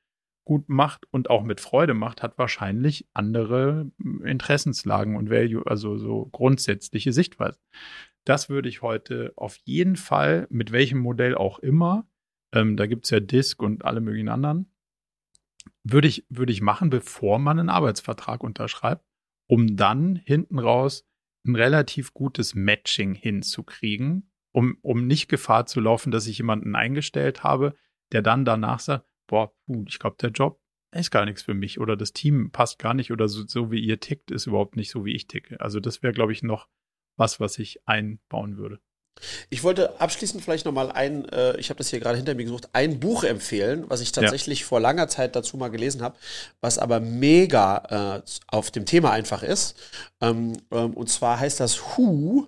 gut macht und auch mit Freude macht, hat wahrscheinlich andere Interessenslagen und Value, also so grundsätzliche Sichtweisen. Das würde ich heute auf jeden Fall, mit welchem Modell auch immer, ähm, da gibt es ja Disk und alle möglichen anderen, würde ich, würde ich machen, bevor man einen Arbeitsvertrag unterschreibt, um dann hinten raus ein relativ gutes Matching hinzukriegen, um, um nicht Gefahr zu laufen, dass ich jemanden eingestellt habe, der dann danach sagt, boah, ich glaube, der Job ist gar nichts für mich oder das Team passt gar nicht oder so, so wie ihr tickt, ist überhaupt nicht so, wie ich ticke. Also das wäre, glaube ich, noch was, was ich einbauen würde. Ich wollte abschließend vielleicht nochmal ein, äh, ich habe das hier gerade hinter mir gesucht, ein Buch empfehlen, was ich tatsächlich ja. vor langer Zeit dazu mal gelesen habe, was aber mega äh, auf dem Thema einfach ist. Ähm, ähm, und zwar heißt das Who,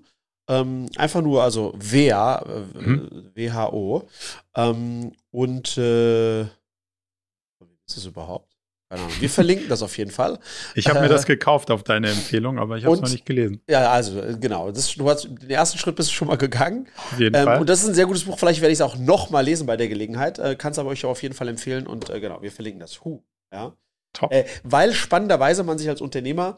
ähm, einfach nur, also wer, äh, mhm. WHO. Ähm, und äh, wie ist es überhaupt? Wir verlinken das auf jeden Fall. Ich habe mir das äh, gekauft auf deine Empfehlung, aber ich habe es noch nicht gelesen. Ja, also äh, genau. Das, du hast, den ersten Schritt bist du schon mal gegangen. Auf jeden ähm, Fall. Und das ist ein sehr gutes Buch. Vielleicht werde ich es auch noch mal lesen bei der Gelegenheit. Äh, Kann es aber euch auf jeden Fall empfehlen. Und äh, genau, wir verlinken das. Huh. Ja. Top. Äh, weil spannenderweise man sich als Unternehmer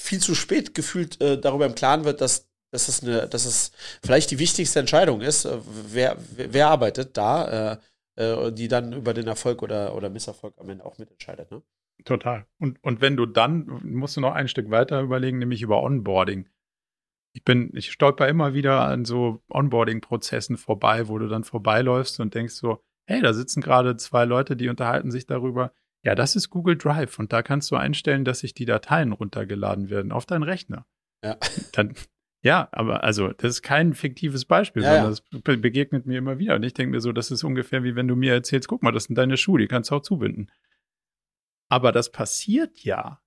viel zu spät gefühlt äh, darüber im Klaren wird, dass, dass, es eine, dass es vielleicht die wichtigste Entscheidung ist. wer, wer arbeitet da? Äh, die dann über den Erfolg oder, oder Misserfolg am Ende auch mitentscheidet. Ne? Total. Und, und wenn du dann, musst du noch ein Stück weiter überlegen, nämlich über Onboarding. Ich bin, ich stolper immer wieder an so Onboarding-Prozessen vorbei, wo du dann vorbeiläufst und denkst so, hey, da sitzen gerade zwei Leute, die unterhalten sich darüber. Ja, das ist Google Drive und da kannst du einstellen, dass sich die Dateien runtergeladen werden auf deinen Rechner. Ja. Dann, ja, aber also, das ist kein fiktives Beispiel, ja, sondern das begegnet mir immer wieder. Und ich denke mir so, das ist ungefähr wie wenn du mir erzählst, guck mal, das sind deine Schuhe, die kannst du auch zubinden. Aber das passiert ja.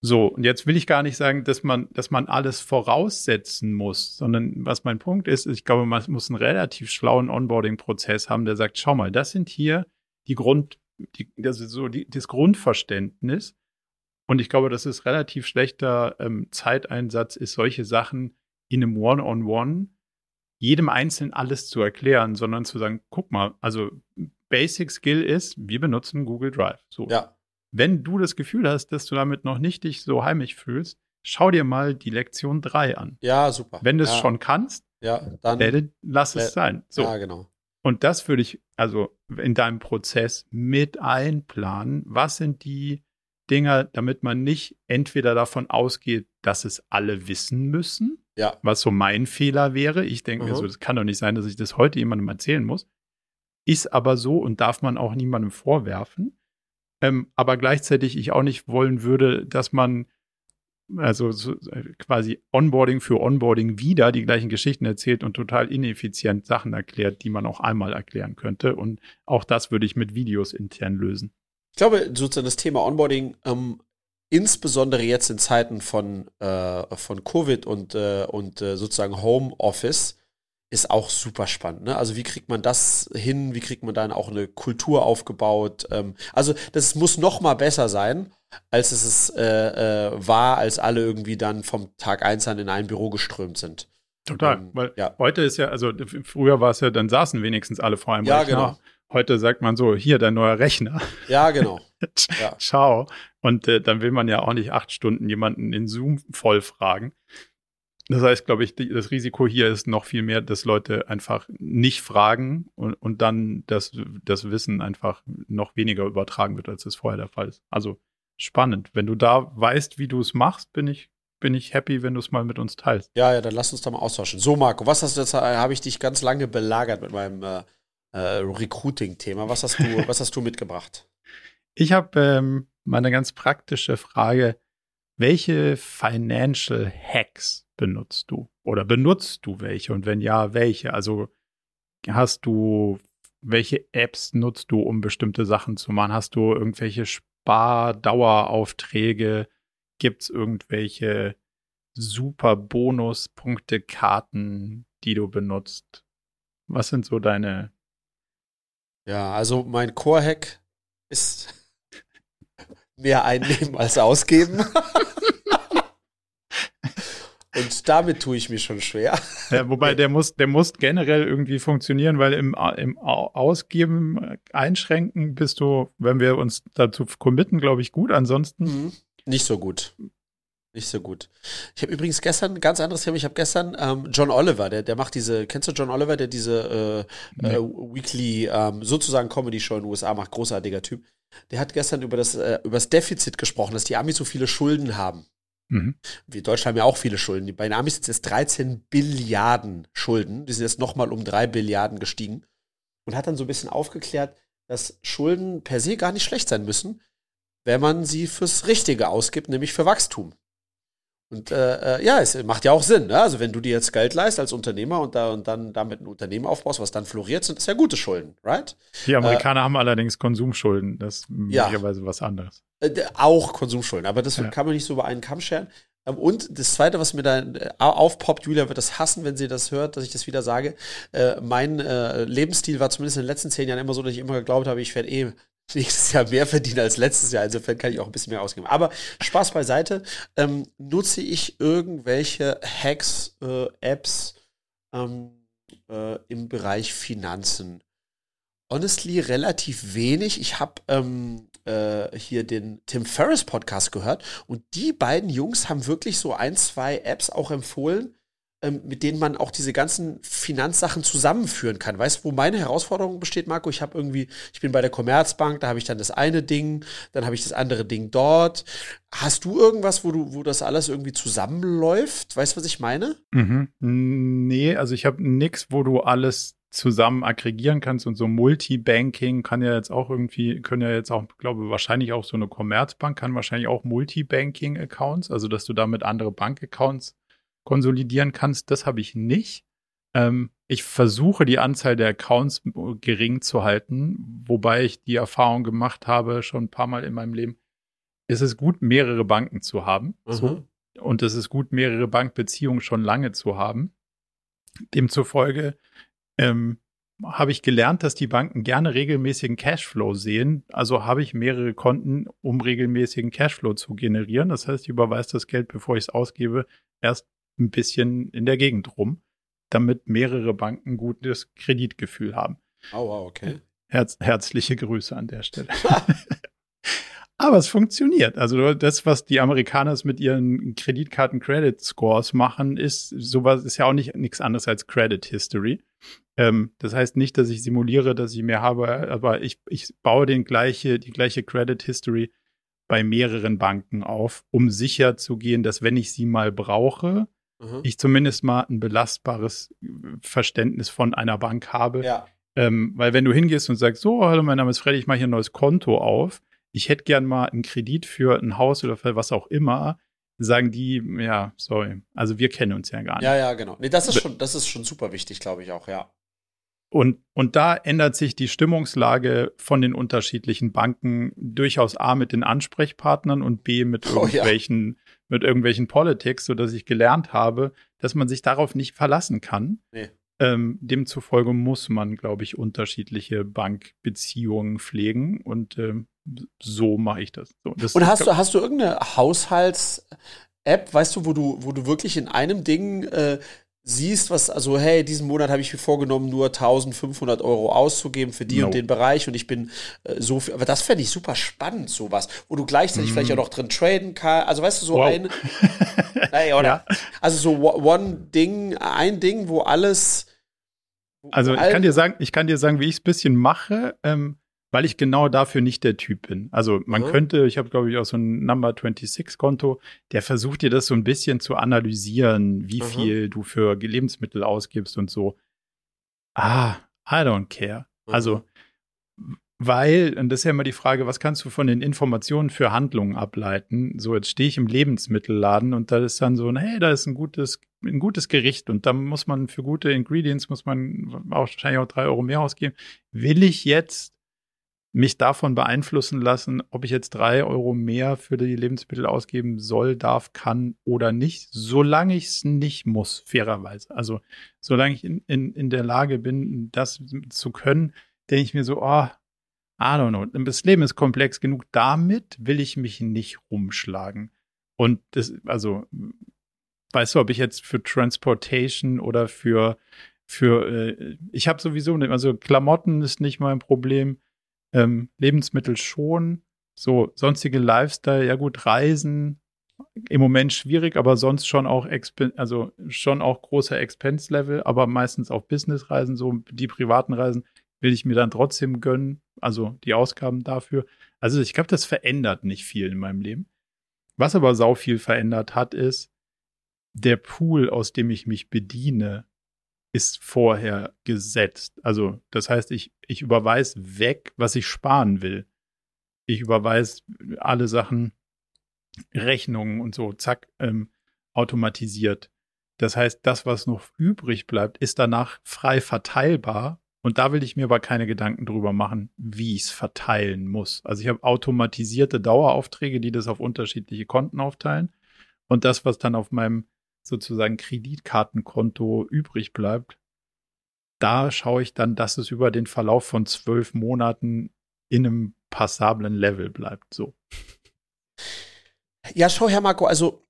So, und jetzt will ich gar nicht sagen, dass man, dass man alles voraussetzen muss, sondern was mein Punkt ist, ich glaube, man muss einen relativ schlauen Onboarding-Prozess haben, der sagt, schau mal, das sind hier die Grund, die, das ist so die, das Grundverständnis und ich glaube, das ist relativ schlechter ähm, Zeiteinsatz, ist solche Sachen in einem One-on-One -on -One jedem Einzelnen alles zu erklären, sondern zu sagen, guck mal, also Basic Skill ist, wir benutzen Google Drive. So. Ja. Wenn du das Gefühl hast, dass du damit noch nicht dich so heimisch fühlst, schau dir mal die Lektion 3 an. Ja, super. Wenn du es ja. schon kannst, ja, dann werde, lass es sein. So. Ja, genau. Und das würde ich also in deinem Prozess mit einplanen. Was sind die Dinger, damit man nicht entweder davon ausgeht, dass es alle wissen müssen, ja. was so mein Fehler wäre. Ich denke mir so, das kann doch nicht sein, dass ich das heute jemandem erzählen muss. Ist aber so und darf man auch niemandem vorwerfen. Ähm, aber gleichzeitig ich auch nicht wollen würde, dass man also so, quasi Onboarding für Onboarding wieder die gleichen Geschichten erzählt und total ineffizient Sachen erklärt, die man auch einmal erklären könnte. Und auch das würde ich mit Videos intern lösen. Ich glaube, sozusagen das Thema Onboarding, ähm, insbesondere jetzt in Zeiten von, äh, von Covid und, äh, und äh, sozusagen Homeoffice, ist auch super spannend. Ne? Also wie kriegt man das hin? Wie kriegt man dann auch eine Kultur aufgebaut? Ähm, also das muss noch mal besser sein, als es äh, äh, war, als alle irgendwie dann vom Tag eins an in ein Büro geströmt sind. Total, ähm, weil ja. heute ist ja, also früher war es ja, dann saßen wenigstens alle vor einem ja, Rechner. Genau. Heute sagt man so, hier dein neuer Rechner. Ja, genau. Ja. Ciao. Und äh, dann will man ja auch nicht acht Stunden jemanden in Zoom voll fragen. Das heißt, glaube ich, die, das Risiko hier ist noch viel mehr, dass Leute einfach nicht fragen und, und dann das, das Wissen einfach noch weniger übertragen wird, als es vorher der Fall ist. Also spannend. Wenn du da weißt, wie du es machst, bin ich, bin ich happy, wenn du es mal mit uns teilst. Ja, ja, dann lass uns da mal austauschen. So, Marco, was hast du jetzt, äh, habe ich dich ganz lange belagert mit meinem äh, äh, Recruiting-Thema. Was hast du, was hast du mitgebracht? Ich habe ähm, mal eine ganz praktische Frage. Welche Financial Hacks benutzt du? Oder benutzt du welche? Und wenn ja, welche? Also hast du, welche Apps nutzt du, um bestimmte Sachen zu machen? Hast du irgendwelche Spardaueraufträge? Gibt es irgendwelche super Bonuspunkte-Karten, die du benutzt? Was sind so deine ja, also mein Core-Hack ist mehr einnehmen als ausgeben. Und damit tue ich mich schon schwer. Ja, wobei der muss, der muss generell irgendwie funktionieren, weil im, im Ausgeben äh, einschränken bist du, wenn wir uns dazu committen, glaube ich, gut. Ansonsten. Mhm. Nicht so gut. Nicht so gut. Ich habe übrigens gestern ein ganz anderes Thema. Ich habe gestern ähm, John Oliver, der, der macht diese, kennst du John Oliver, der diese äh, äh, Weekly ähm, sozusagen Comedy-Show in den USA macht, großartiger Typ. Der hat gestern über das, äh, über das Defizit gesprochen, dass die Amis so viele Schulden haben. Mhm. Wir Deutschland haben ja auch viele Schulden. Bei den Amis sind es jetzt 13 Billiarden Schulden. Die sind jetzt nochmal um 3 Billiarden gestiegen. Und hat dann so ein bisschen aufgeklärt, dass Schulden per se gar nicht schlecht sein müssen, wenn man sie fürs Richtige ausgibt, nämlich für Wachstum. Und äh, äh, ja, es macht ja auch Sinn. Ne? Also wenn du dir jetzt Geld leist als Unternehmer und, da, und dann damit ein Unternehmen aufbaust, was dann floriert, sind das ja gute Schulden, right? Die Amerikaner äh, haben allerdings Konsumschulden. Das ist möglicherweise ja. was anderes. Äh, auch Konsumschulden, aber das ja. kann man nicht so über einen Kamm scheren. Ähm, und das Zweite, was mir da äh, aufpoppt, Julia wird das hassen, wenn sie das hört, dass ich das wieder sage. Äh, mein äh, Lebensstil war zumindest in den letzten zehn Jahren immer so, dass ich immer geglaubt habe, ich werde eh nächstes Jahr mehr verdienen als letztes Jahr. Insofern kann ich auch ein bisschen mehr ausgeben. Aber Spaß beiseite. Ähm, nutze ich irgendwelche Hacks, äh, Apps ähm, äh, im Bereich Finanzen? Honestly, relativ wenig. Ich habe ähm, äh, hier den Tim Ferriss Podcast gehört und die beiden Jungs haben wirklich so ein, zwei Apps auch empfohlen, ähm, mit denen man auch diese ganzen Finanzsachen zusammenführen kann. Weißt du, wo meine Herausforderung besteht, Marco? Ich habe irgendwie, ich bin bei der Commerzbank, da habe ich dann das eine Ding, dann habe ich das andere Ding dort. Hast du irgendwas, wo du, wo das alles irgendwie zusammenläuft? Weißt du, was ich meine? Mhm. Nee, also ich habe nichts, wo du alles zusammen aggregieren kannst und so Multibanking kann ja jetzt auch irgendwie, können ja jetzt auch, glaube wahrscheinlich auch so eine Commerzbank kann wahrscheinlich auch Multibanking-Accounts, also dass du damit andere Bankaccounts konsolidieren kannst. Das habe ich nicht. Ähm, ich versuche die Anzahl der Accounts gering zu halten, wobei ich die Erfahrung gemacht habe, schon ein paar Mal in meinem Leben, ist es gut, mehrere Banken zu haben. Mhm. So. Und es ist gut, mehrere Bankbeziehungen schon lange zu haben. Demzufolge ähm, habe ich gelernt, dass die Banken gerne regelmäßigen Cashflow sehen. Also habe ich mehrere Konten, um regelmäßigen Cashflow zu generieren. Das heißt, ich überweise das Geld, bevor ich es ausgebe, erst ein bisschen in der Gegend rum, damit mehrere Banken gutes Kreditgefühl haben. Oh, wow, okay. Herz, herzliche Grüße an der Stelle. Aber es funktioniert. Also das, was die Amerikaner mit ihren Kreditkarten-Credit-Scores machen, ist sowas ist ja auch nicht nichts anderes als Credit History. Ähm, das heißt nicht, dass ich simuliere, dass ich mehr habe, aber ich, ich baue den gleiche, die gleiche Credit History bei mehreren Banken auf, um sicher zu gehen, dass wenn ich sie mal brauche, mhm. ich zumindest mal ein belastbares Verständnis von einer Bank habe. Ja. Ähm, weil wenn du hingehst und sagst, so, hallo, mein Name ist Freddy, ich mache hier ein neues Konto auf, ich hätte gern mal einen Kredit für ein Haus oder für was auch immer, sagen die, ja, sorry, also wir kennen uns ja gar nicht. Ja, ja, genau. Nee, das ist schon, das ist schon super wichtig, glaube ich auch, ja. Und, und da ändert sich die Stimmungslage von den unterschiedlichen Banken durchaus A mit den Ansprechpartnern und B mit irgendwelchen, oh, ja. Mit irgendwelchen Politics, sodass ich gelernt habe, dass man sich darauf nicht verlassen kann. Nee. Ähm, demzufolge muss man, glaube ich, unterschiedliche Bankbeziehungen pflegen und ähm, so mache ich das. So, das und hast du, hast du irgendeine Haushalts-App, weißt du, wo du, wo du wirklich in einem Ding äh, siehst, was, also, hey, diesen Monat habe ich mir vorgenommen, nur 1500 Euro auszugeben für die no. und den Bereich und ich bin äh, so viel, aber das fände ich super spannend, sowas, wo du gleichzeitig mm. vielleicht auch noch drin traden kannst, also weißt du, so wow. ein, naja, oder, ja. also so one Ding, ein Ding, wo alles, also ich kann dir sagen, ich kann dir sagen, wie ich es ein bisschen mache. Ähm, weil ich genau dafür nicht der Typ bin. Also man mhm. könnte, ich habe glaube ich auch so ein Number 26 Konto, der versucht dir das so ein bisschen zu analysieren, wie mhm. viel du für Lebensmittel ausgibst und so. Ah, I don't care. Mhm. Also weil, und das ist ja immer die Frage, was kannst du von den Informationen für Handlungen ableiten? So, jetzt stehe ich im Lebensmittelladen und da ist dann so, hey, da ist ein gutes, ein gutes Gericht und da muss man für gute Ingredients, muss man auch wahrscheinlich auch drei Euro mehr ausgeben. Will ich jetzt mich davon beeinflussen lassen, ob ich jetzt drei Euro mehr für die Lebensmittel ausgeben soll, darf, kann oder nicht, solange ich es nicht muss, fairerweise. Also solange ich in, in, in der Lage bin, das zu können, denke ich mir so, oh, I don't know, das Leben ist komplex genug, damit will ich mich nicht rumschlagen. Und das, also, weißt du, ob ich jetzt für Transportation oder für, für, äh, ich habe sowieso, also Klamotten ist nicht mein Problem ähm, Lebensmittel schon. So, sonstige Lifestyle, ja gut, Reisen im Moment schwierig, aber sonst schon auch, also schon auch großer Expense-Level, aber meistens auch Business-Reisen, so die privaten Reisen will ich mir dann trotzdem gönnen, also die Ausgaben dafür. Also ich glaube, das verändert nicht viel in meinem Leben. Was aber sau viel verändert hat, ist der Pool, aus dem ich mich bediene, ist vorher gesetzt. Also das heißt, ich, ich überweise weg, was ich sparen will. Ich überweise alle Sachen, Rechnungen und so, zack. Ähm, automatisiert. Das heißt, das, was noch übrig bleibt, ist danach frei verteilbar. Und da will ich mir aber keine Gedanken drüber machen, wie ich es verteilen muss. Also ich habe automatisierte Daueraufträge, die das auf unterschiedliche Konten aufteilen. Und das, was dann auf meinem sozusagen Kreditkartenkonto übrig bleibt, da schaue ich dann, dass es über den Verlauf von zwölf Monaten in einem passablen Level bleibt. So. Ja, schau, Herr Marco, also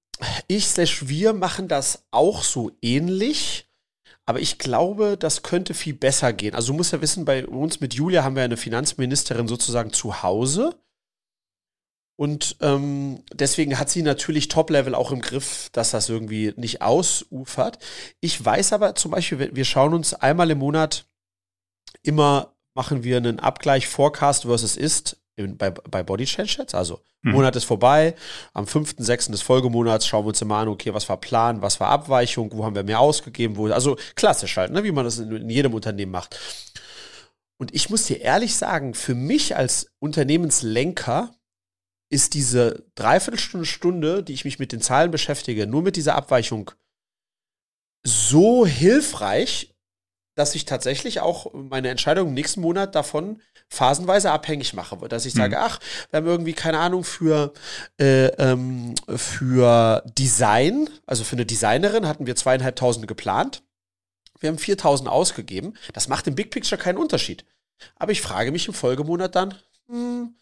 ich slash wir machen das auch so ähnlich. Aber ich glaube, das könnte viel besser gehen. Also du musst ja wissen, bei uns mit Julia haben wir eine Finanzministerin sozusagen zu Hause. Und ähm, deswegen hat sie natürlich Top-Level auch im Griff, dass das irgendwie nicht ausufert. Ich weiß aber zum Beispiel, wir schauen uns einmal im Monat immer, machen wir einen Abgleich Forecast versus Ist bei, bei Body Change Chats. Also mhm. Monat ist vorbei, am 5., 6. des Folgemonats schauen wir uns immer an, okay, was war Plan, was war Abweichung, wo haben wir mehr ausgegeben, wo, also klassisch halt, ne, wie man das in, in jedem Unternehmen macht. Und ich muss dir ehrlich sagen, für mich als Unternehmenslenker ist diese Dreiviertelstunde, Stunde, die ich mich mit den Zahlen beschäftige, nur mit dieser Abweichung so hilfreich, dass ich tatsächlich auch meine Entscheidung im nächsten Monat davon phasenweise abhängig mache. Dass ich sage, mhm. ach, wir haben irgendwie, keine Ahnung, für, äh, ähm, für Design, also für eine Designerin hatten wir zweieinhalbtausend geplant. Wir haben 4000 ausgegeben. Das macht im Big Picture keinen Unterschied. Aber ich frage mich im Folgemonat dann, hm,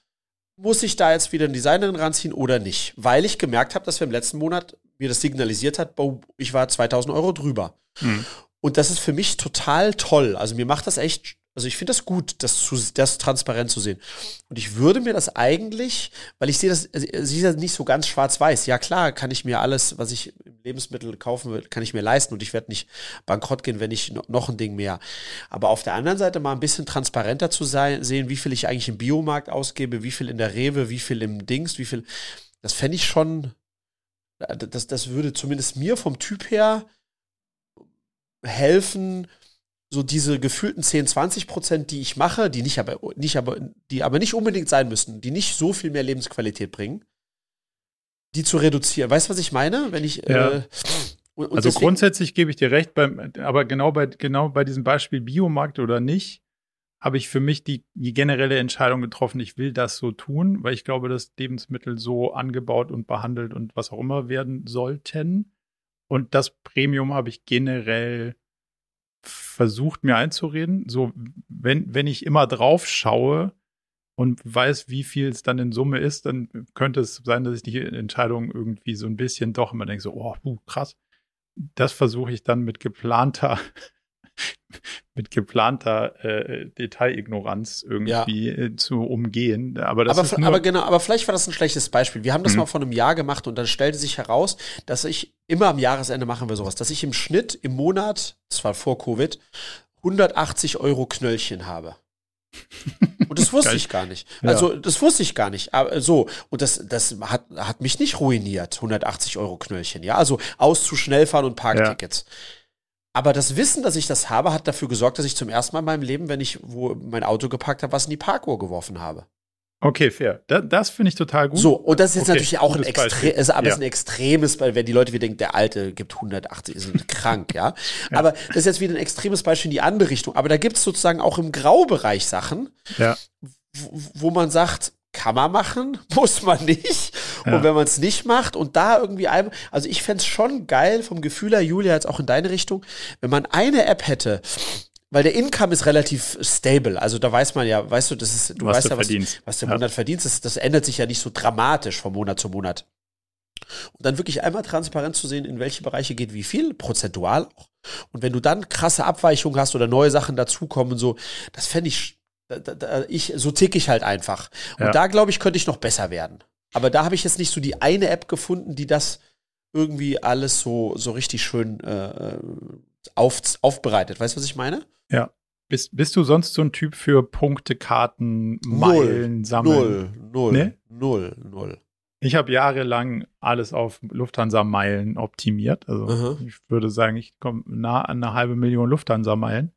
muss ich da jetzt wieder eine Designerin ranziehen oder nicht? Weil ich gemerkt habe, dass wir im letzten Monat mir das signalisiert hat, ich war 2000 Euro drüber. Mhm. Und das ist für mich total toll. Also mir macht das echt also ich finde das gut, das, zu, das transparent zu sehen. Und ich würde mir das eigentlich, weil ich sehe das, also, ist ja nicht so ganz schwarz-weiß. Ja klar, kann ich mir alles, was ich im Lebensmittel kaufen will, kann ich mir leisten und ich werde nicht bankrott gehen, wenn ich noch ein Ding mehr. Aber auf der anderen Seite mal ein bisschen transparenter zu sein, sehen, wie viel ich eigentlich im Biomarkt ausgebe, wie viel in der Rewe, wie viel im Dings, wie viel, das fände ich schon, das, das würde zumindest mir vom Typ her helfen, so diese gefühlten 10, 20 Prozent, die ich mache, die nicht aber, nicht aber, die aber nicht unbedingt sein müssen, die nicht so viel mehr Lebensqualität bringen, die zu reduzieren. Weißt du, was ich meine? Wenn ich, ja. äh, und, und also grundsätzlich gebe ich dir recht, beim, aber genau bei, genau bei diesem Beispiel Biomarkt oder nicht, habe ich für mich die, die generelle Entscheidung getroffen, ich will das so tun, weil ich glaube, dass Lebensmittel so angebaut und behandelt und was auch immer werden sollten. Und das Premium habe ich generell versucht mir einzureden. So, wenn, wenn ich immer drauf schaue und weiß, wie viel es dann in Summe ist, dann könnte es sein, dass ich die Entscheidung irgendwie so ein bisschen doch immer denke, so, oh, krass. Das versuche ich dann mit geplanter mit geplanter äh, Detailignoranz irgendwie ja. äh, zu umgehen. Aber, das aber, ist nur aber genau, aber vielleicht war das ein schlechtes Beispiel. Wir haben das mhm. mal vor einem Jahr gemacht und dann stellte sich heraus, dass ich immer am Jahresende machen wir sowas, dass ich im Schnitt im Monat, das war vor Covid, 180 Euro Knöllchen habe. Und das wusste ich gar nicht. Also, das wusste ich gar nicht. Aber so, und das, das hat, hat mich nicht ruiniert, 180 Euro Knöllchen. Ja, also aus zu schnell fahren und Parktickets. Ja. Aber das Wissen, dass ich das habe, hat dafür gesorgt, dass ich zum ersten Mal in meinem Leben, wenn ich wo mein Auto geparkt habe, was in die Parkuhr geworfen habe. Okay, fair. Da, das finde ich total gut. So, und das ist jetzt okay, natürlich auch ein extrem, ist aber ja. ist ein extremes, weil wenn die Leute wieder denken, der Alte gibt 180, ist krank, ja? ja. Aber das ist jetzt wieder ein extremes Beispiel in die andere Richtung. Aber da gibt es sozusagen auch im Graubereich Sachen, ja. wo, wo man sagt, kann man machen, muss man nicht. Ja. Und wenn man es nicht macht und da irgendwie ein, also ich fände es schon geil vom Gefühl her, Julia, jetzt auch in deine Richtung, wenn man eine App hätte, weil der Income ist relativ stable. Also da weiß man ja, weißt du, das ist, du was weißt ja, was, was der Monat verdienst, das, das ändert sich ja nicht so dramatisch von Monat zu Monat. Und dann wirklich einmal transparent zu sehen, in welche Bereiche geht wie viel, prozentual auch. Und wenn du dann krasse Abweichungen hast oder neue Sachen dazukommen, so, das fände ich da, da, ich, so tick ich halt einfach. Und ja. da, glaube ich, könnte ich noch besser werden. Aber da habe ich jetzt nicht so die eine App gefunden, die das irgendwie alles so, so richtig schön äh, auf, aufbereitet. Weißt du, was ich meine? Ja. Bist, bist du sonst so ein Typ für Punkte, Karten, Meilen null, sammeln? Null, null, nee? null, null. Ich habe jahrelang alles auf Lufthansa-Meilen optimiert. Also -huh. ich würde sagen, ich komme nah an eine halbe Million Lufthansa-Meilen.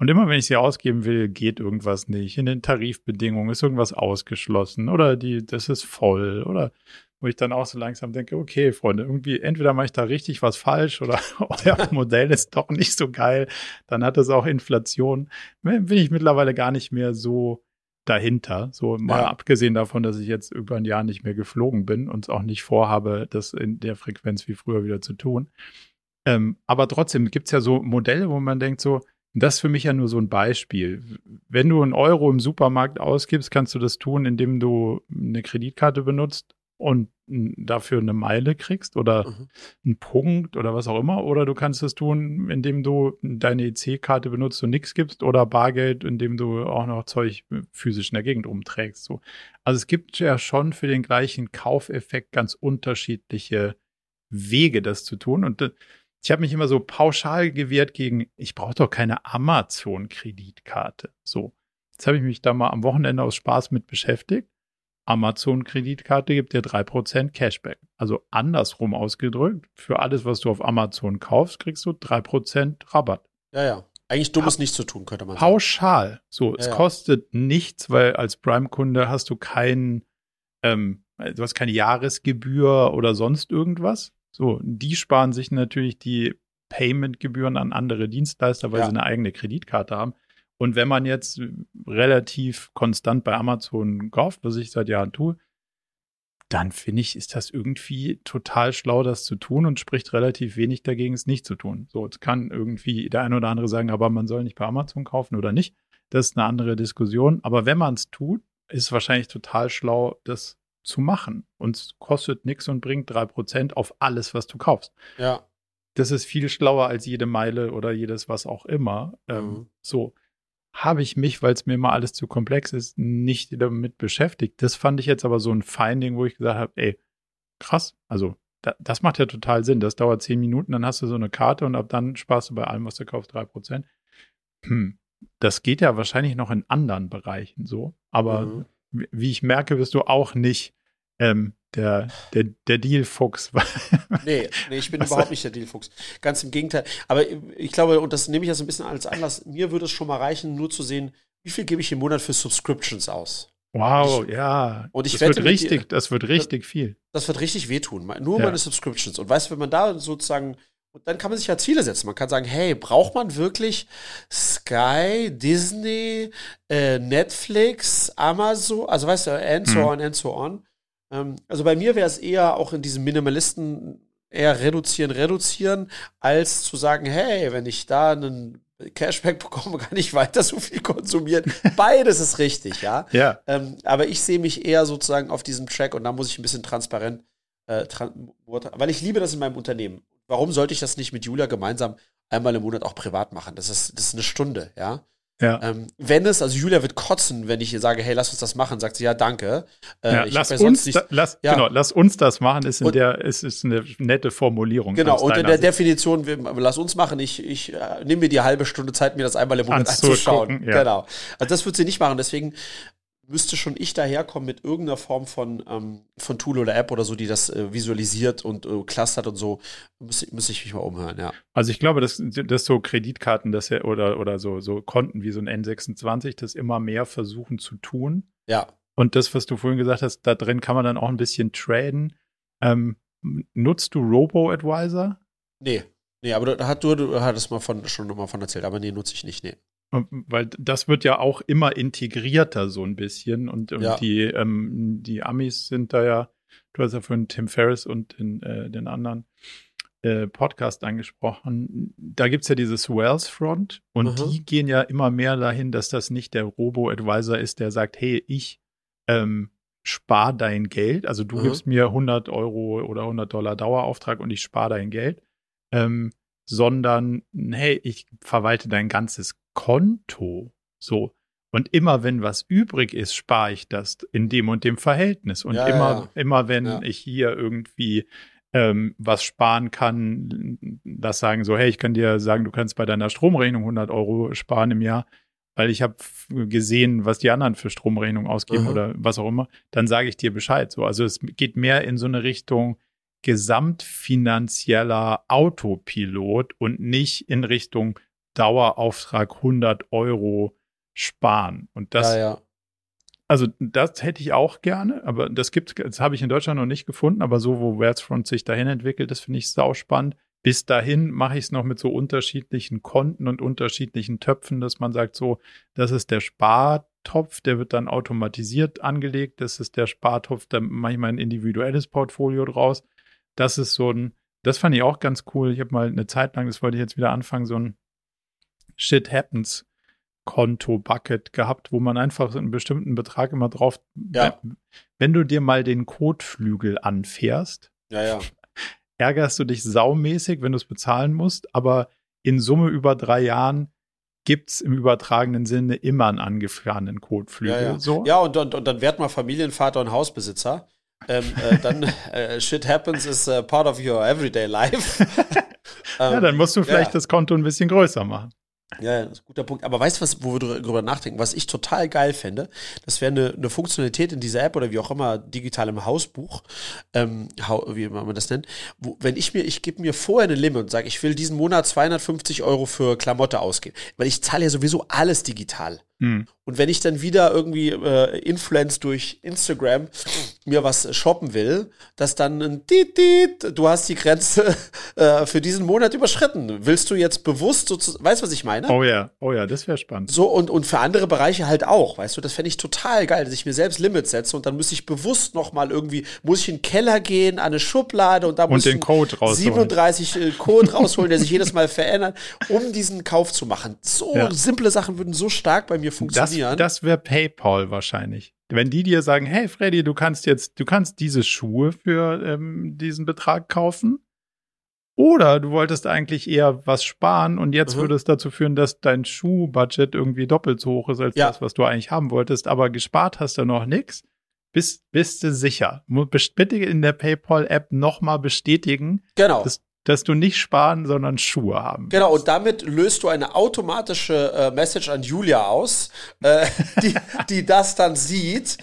Und immer wenn ich sie ausgeben will, geht irgendwas nicht. In den Tarifbedingungen ist irgendwas ausgeschlossen oder die, das ist voll oder wo ich dann auch so langsam denke, okay, Freunde, irgendwie entweder mache ich da richtig was falsch oder euer Modell ist doch nicht so geil. Dann hat es auch Inflation. Bin ich mittlerweile gar nicht mehr so dahinter. So mal ja. abgesehen davon, dass ich jetzt über ein Jahr nicht mehr geflogen bin und auch nicht vorhabe, das in der Frequenz wie früher wieder zu tun. Ähm, aber trotzdem gibt es ja so Modelle, wo man denkt so, das ist für mich ja nur so ein Beispiel. Wenn du einen Euro im Supermarkt ausgibst, kannst du das tun, indem du eine Kreditkarte benutzt und dafür eine Meile kriegst oder mhm. einen Punkt oder was auch immer. Oder du kannst es tun, indem du deine EC-Karte benutzt und nichts gibst oder Bargeld, indem du auch noch Zeug physisch in der Gegend rumträgst. So. Also es gibt ja schon für den gleichen Kaufeffekt ganz unterschiedliche Wege, das zu tun. Und ich habe mich immer so pauschal gewehrt gegen, ich brauche doch keine Amazon-Kreditkarte. So. Jetzt habe ich mich da mal am Wochenende aus Spaß mit beschäftigt. Amazon-Kreditkarte gibt dir 3% Cashback. Also andersrum ausgedrückt, für alles, was du auf Amazon kaufst, kriegst du 3% Rabatt. Ja, ja. Eigentlich dummes nichts zu tun, könnte man sagen. Pauschal. So, ja, es ja. kostet nichts, weil als Prime-Kunde hast du keinen, ähm, du hast keine Jahresgebühr oder sonst irgendwas. So, die sparen sich natürlich die Payment-Gebühren an andere Dienstleister, weil ja. sie eine eigene Kreditkarte haben. Und wenn man jetzt relativ konstant bei Amazon kauft, was ich seit Jahren tue, dann finde ich, ist das irgendwie total schlau, das zu tun und spricht relativ wenig dagegen, es nicht zu tun. So, es kann irgendwie der eine oder andere sagen, aber man soll nicht bei Amazon kaufen oder nicht. Das ist eine andere Diskussion. Aber wenn man es tut, ist es wahrscheinlich total schlau, das zu machen. Und es kostet nichts und bringt drei Prozent auf alles, was du kaufst. Ja. Das ist viel schlauer als jede Meile oder jedes was auch immer. Ähm, mhm. Ähm, so habe ich mich, weil es mir immer alles zu komplex ist, nicht damit beschäftigt. Das fand ich jetzt aber so ein Finding, wo ich gesagt habe, ey, krass, also da, das macht ja total Sinn. Das dauert zehn Minuten, dann hast du so eine Karte und ab dann sparst du bei allem, was du kaufst, drei Prozent. Hm. Das geht ja wahrscheinlich noch in anderen Bereichen so, aber mhm. Wie ich merke, wirst du auch nicht ähm, der, der, der Deal-Fuchs. nee, nee, ich bin überhaupt nicht der Deal-Fuchs. Ganz im Gegenteil. Aber ich glaube, und das nehme ich ja so ein bisschen als Anlass, mir würde es schon mal reichen, nur zu sehen, wie viel gebe ich im Monat für Subscriptions aus. Wow, ich, ja. Und ich das wird richtig, das wird richtig viel. Das wird richtig wehtun. Nur ja. meine Subscriptions. Und weißt du, wenn man da sozusagen und dann kann man sich ja Ziele setzen. Man kann sagen, hey, braucht man wirklich Sky, Disney, äh, Netflix, Amazon, also weißt du, and so mhm. on and so on. Ähm, also bei mir wäre es eher auch in diesem Minimalisten eher reduzieren, reduzieren, als zu sagen, hey, wenn ich da einen Cashback bekomme, kann ich weiter so viel konsumieren. Beides ist richtig, ja. Ja. Ähm, aber ich sehe mich eher sozusagen auf diesem Track und da muss ich ein bisschen transparent, äh, tran weil ich liebe das in meinem Unternehmen. Warum sollte ich das nicht mit Julia gemeinsam einmal im Monat auch privat machen? Das ist, das ist eine Stunde, ja. Ja. Ähm, wenn es, also Julia wird kotzen, wenn ich ihr sage, hey, lass uns das machen, sagt sie, ja, danke. Äh, ja, lass, uns nicht, da, lass, ja. genau, lass uns das machen, ist in und, der, ist, ist eine nette Formulierung. Genau, und in der Sicht. Definition, wir, lass uns machen, ich, ich äh, nehme mir die halbe Stunde Zeit, mir das einmal im Monat anzuschauen. Ja. Genau. Also das wird sie nicht machen, deswegen müsste schon ich daherkommen mit irgendeiner Form von, ähm, von Tool oder App oder so, die das äh, visualisiert und äh, clustert und so, müsste, müsste ich mich mal umhören, ja. Also ich glaube, dass, dass so Kreditkarten das ja, oder, oder so, so Konten wie so ein N26 das immer mehr versuchen zu tun. Ja. Und das, was du vorhin gesagt hast, da drin kann man dann auch ein bisschen traden. Ähm, nutzt du Robo-Advisor? Nee. Nee, aber da hat du, du hattest mal von, schon mal von erzählt, aber nee, nutze ich nicht, nee. Weil das wird ja auch immer integrierter so ein bisschen und, und ja. die, ähm, die Amis sind da ja, du hast ja vorhin Tim Ferriss und den, äh, den anderen äh, Podcast angesprochen. Da gibt's ja dieses Wells Front und mhm. die gehen ja immer mehr dahin, dass das nicht der Robo-Advisor ist, der sagt, hey, ich ähm, spar dein Geld, also du mhm. gibst mir 100 Euro oder 100 Dollar Dauerauftrag und ich spare dein Geld, ähm, sondern hey, ich verwalte dein ganzes Konto. So. Und immer wenn was übrig ist, spare ich das in dem und dem Verhältnis. Und ja, immer, ja. immer wenn ja. ich hier irgendwie ähm, was sparen kann, das sagen so, hey, ich kann dir sagen, du kannst bei deiner Stromrechnung 100 Euro sparen im Jahr, weil ich habe gesehen, was die anderen für Stromrechnung ausgeben mhm. oder was auch immer, dann sage ich dir Bescheid. So, also es geht mehr in so eine Richtung gesamtfinanzieller Autopilot und nicht in Richtung Dauerauftrag 100 Euro sparen. Und das, ja, ja. Also das hätte ich auch gerne, aber das gibt, das habe ich in Deutschland noch nicht gefunden, aber so, wo Wertsfront sich dahin entwickelt, das finde ich sauspannend. Bis dahin mache ich es noch mit so unterschiedlichen Konten und unterschiedlichen Töpfen, dass man sagt, so, das ist der Spartopf, der wird dann automatisiert angelegt, das ist der Spartopf, da mache ich mein individuelles Portfolio draus. Das ist so ein, das fand ich auch ganz cool. Ich habe mal eine Zeit lang, das wollte ich jetzt wieder anfangen, so ein Shit Happens Konto-Bucket gehabt, wo man einfach einen bestimmten Betrag immer drauf. Ja. Wenn du dir mal den Kotflügel anfährst, ja, ja. ärgerst du dich saumäßig, wenn du es bezahlen musst, aber in Summe über drei Jahren gibt es im übertragenen Sinne immer einen angefahrenen Kotflügel. Ja, ja. So. ja und, und, und dann wird man Familienvater und Hausbesitzer. Ähm, äh, dann äh, Shit happens is uh, part of your everyday life. ähm, ja, dann musst du vielleicht ja. das Konto ein bisschen größer machen. Ja, das ist ein guter Punkt. Aber weißt du, was, wo wir darüber nachdenken? Was ich total geil fände, das wäre eine, eine Funktionalität in dieser App oder wie auch immer, digital im Hausbuch, ähm, wie man das nennt, wo, wenn ich mir, ich gebe mir vorher eine Limit und sage, ich will diesen Monat 250 Euro für Klamotte ausgeben, weil ich zahle ja sowieso alles digital. Mhm. Und wenn ich dann wieder irgendwie äh, Influence durch Instagram mir was shoppen will, dass dann ein Tiet, Tiet, du hast die Grenze äh, für diesen Monat überschritten. Willst du jetzt bewusst so, weißt du, was ich meine? Oh ja, oh ja, das wäre spannend. So und, und für andere Bereiche halt auch, weißt du, das fände ich total geil, dass ich mir selbst Limits setze und dann muss ich bewusst nochmal irgendwie, muss ich in den Keller gehen, an eine Schublade und da muss ich den Code 37 äh, Code rausholen, der sich jedes Mal verändert, um diesen Kauf zu machen. So ja. simple Sachen würden so stark bei mir funktionieren. Das, das wäre PayPal wahrscheinlich. Wenn die dir sagen, hey Freddy, du kannst jetzt, du kannst diese Schuhe für ähm, diesen Betrag kaufen. Oder du wolltest eigentlich eher was sparen und jetzt mhm. würde es dazu führen, dass dein Schuhbudget irgendwie doppelt so hoch ist als ja. das, was du eigentlich haben wolltest, aber gespart hast du noch nichts. Bist, bist du sicher? Bitte in der PayPal-App nochmal bestätigen, genau. dass dass du nicht sparen, sondern Schuhe haben. Genau, und damit löst du eine automatische äh, Message an Julia aus, äh, die, die das dann sieht.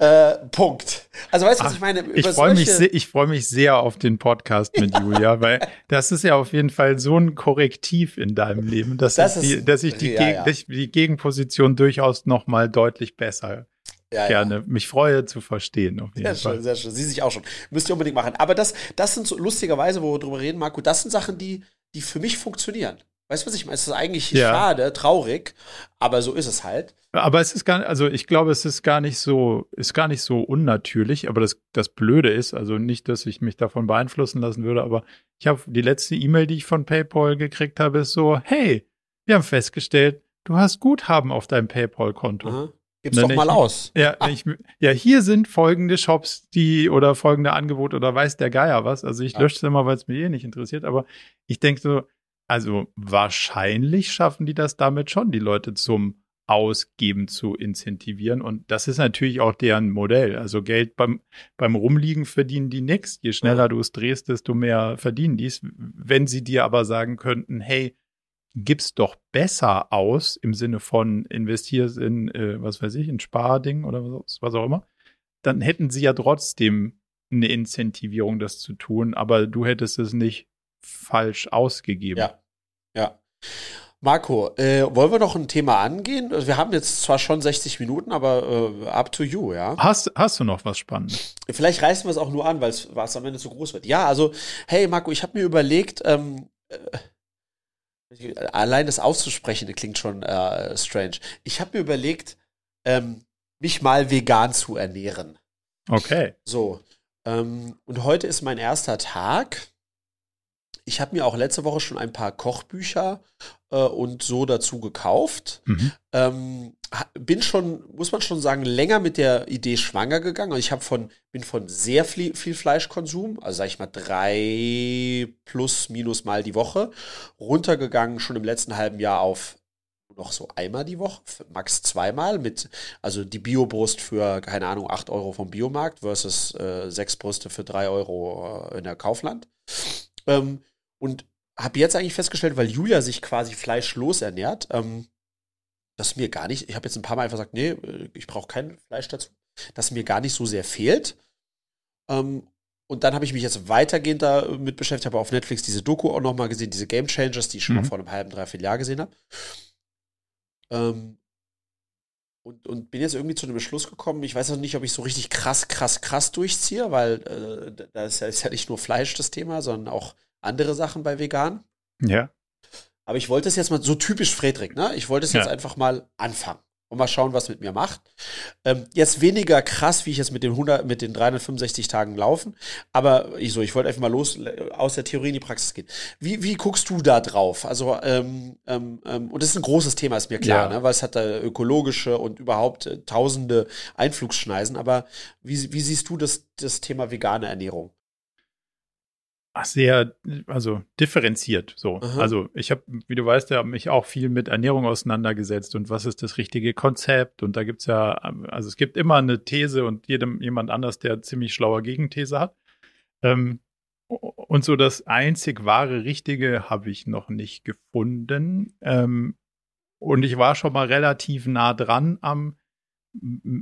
Äh, Punkt. Also weißt du, was ich meine? Über ich freue mich, sehr, ich freu mich sehr auf den Podcast mit Julia, weil das ist ja auf jeden Fall so ein Korrektiv in deinem Leben, dass, das ich, die, dass ich die, ja, ja. die Gegenposition durchaus noch mal deutlich besser ja, gerne ja. mich freue zu verstehen. Auf jeden sehr Fall. schön, sehr schön. Sie sich auch schon. Müsst ihr unbedingt machen. Aber das, das sind so lustigerweise, wo wir drüber reden, Marco, das sind Sachen, die, die für mich funktionieren. Weißt du, was ich meine? Es ist eigentlich ja. schade, traurig, aber so ist es halt. Aber es ist gar nicht, also ich glaube, es ist gar nicht so, ist gar nicht so unnatürlich, aber das, das Blöde ist, also nicht, dass ich mich davon beeinflussen lassen würde, aber ich habe die letzte E-Mail, die ich von PayPal gekriegt habe, ist so, hey, wir haben festgestellt, du hast Guthaben auf deinem PayPal-Konto. Gib's doch mal aus. Ja, ah. ich, ja, hier sind folgende Shops, die oder folgende Angebote oder weiß der Geier was. Also ich ja. lösche es immer, weil es mir eh nicht interessiert, aber ich denke so, also wahrscheinlich schaffen die das damit schon, die Leute zum Ausgeben zu incentivieren. Und das ist natürlich auch deren Modell. Also Geld beim, beim Rumliegen verdienen die nichts. Je schneller ja. du es drehst, desto mehr verdienen die es. Wenn sie dir aber sagen könnten, hey, gib's doch besser aus im Sinne von investierst in, äh, was weiß ich, in Sparding oder was, was auch immer, dann hätten sie ja trotzdem eine Incentivierung, das zu tun, aber du hättest es nicht falsch ausgegeben. Ja, ja. Marco, äh, wollen wir noch ein Thema angehen? Also wir haben jetzt zwar schon 60 Minuten, aber äh, up to you, ja. Hast, hast du noch was Spannendes? Vielleicht reißen wir es auch nur an, weil es am Ende zu groß wird. Ja, also, hey Marco, ich habe mir überlegt, ähm, äh, Allein das auszusprechen klingt schon äh, strange. Ich habe mir überlegt, ähm, mich mal vegan zu ernähren. Okay. So. Ähm, und heute ist mein erster Tag. Ich habe mir auch letzte Woche schon ein paar Kochbücher und so dazu gekauft. Mhm. Ähm, bin schon, muss man schon sagen, länger mit der Idee schwanger gegangen. Und ich habe von, bin von sehr viel, viel Fleischkonsum, also sag ich mal drei plus minus Mal die Woche, runtergegangen, schon im letzten halben Jahr auf noch so einmal die Woche, max zweimal mit, also die Biobrust für, keine Ahnung, 8 Euro vom Biomarkt versus äh, sechs Brüste für 3 Euro äh, in der Kaufland. Ähm, und habe jetzt eigentlich festgestellt, weil Julia sich quasi fleischlos ernährt, ähm, dass mir gar nicht, ich habe jetzt ein paar Mal einfach gesagt, nee, äh, ich brauche kein Fleisch dazu, dass mir gar nicht so sehr fehlt. Ähm, und dann habe ich mich jetzt weitergehend damit beschäftigt, habe auf Netflix diese Doku auch nochmal gesehen, diese Game Changers, die ich schon mhm. mal vor einem halben, dreiviertel Jahr gesehen habe. Ähm, und, und bin jetzt irgendwie zu dem Beschluss gekommen, ich weiß noch nicht, ob ich so richtig krass, krass, krass durchziehe, weil äh, da ist ja, ist ja nicht nur Fleisch das Thema, sondern auch andere Sachen bei vegan. Ja. Aber ich wollte es jetzt mal so typisch Friedrich, ne? Ich wollte es jetzt einfach mal anfangen und mal schauen, was mit mir macht. Ähm, jetzt weniger krass, wie ich jetzt mit den 100, mit den 365 Tagen laufen, aber ich so, ich wollte einfach mal los aus der Theorie in die Praxis gehen. Wie, wie guckst du da drauf? Also ähm, ähm, ähm und das ist ein großes Thema, ist mir klar, ja. ne? weil es hat da ökologische und überhaupt äh, tausende Einflugsschneisen. Aber wie, wie siehst du das, das Thema vegane Ernährung? Sehr, also differenziert. So, Aha. also ich habe, wie du weißt, ja mich auch viel mit Ernährung auseinandergesetzt und was ist das richtige Konzept. Und da gibt's ja, also es gibt immer eine These und jedem jemand anders, der ziemlich schlauer Gegenthese hat. Ähm, und so das einzig wahre Richtige habe ich noch nicht gefunden. Ähm, und ich war schon mal relativ nah dran am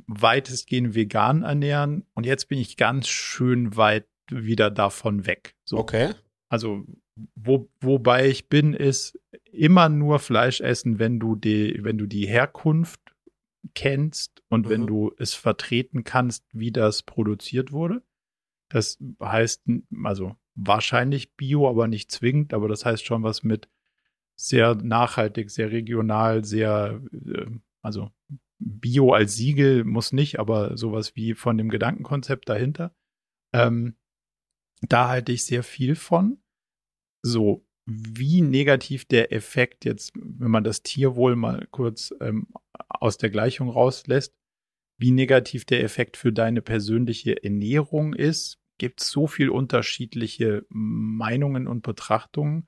weitestgehend vegan ernähren. Und jetzt bin ich ganz schön weit wieder davon weg. So. Okay. Also, wo, wobei ich bin, ist immer nur Fleisch essen, wenn du die, wenn du die Herkunft kennst und mhm. wenn du es vertreten kannst, wie das produziert wurde. Das heißt, also wahrscheinlich Bio, aber nicht zwingend, aber das heißt schon was mit sehr nachhaltig, sehr regional, sehr, äh, also Bio als Siegel muss nicht, aber sowas wie von dem Gedankenkonzept dahinter. Ähm, da halte ich sehr viel von. So, wie negativ der Effekt jetzt, wenn man das Tierwohl mal kurz ähm, aus der Gleichung rauslässt, wie negativ der Effekt für deine persönliche Ernährung ist, gibt es so viel unterschiedliche Meinungen und Betrachtungen,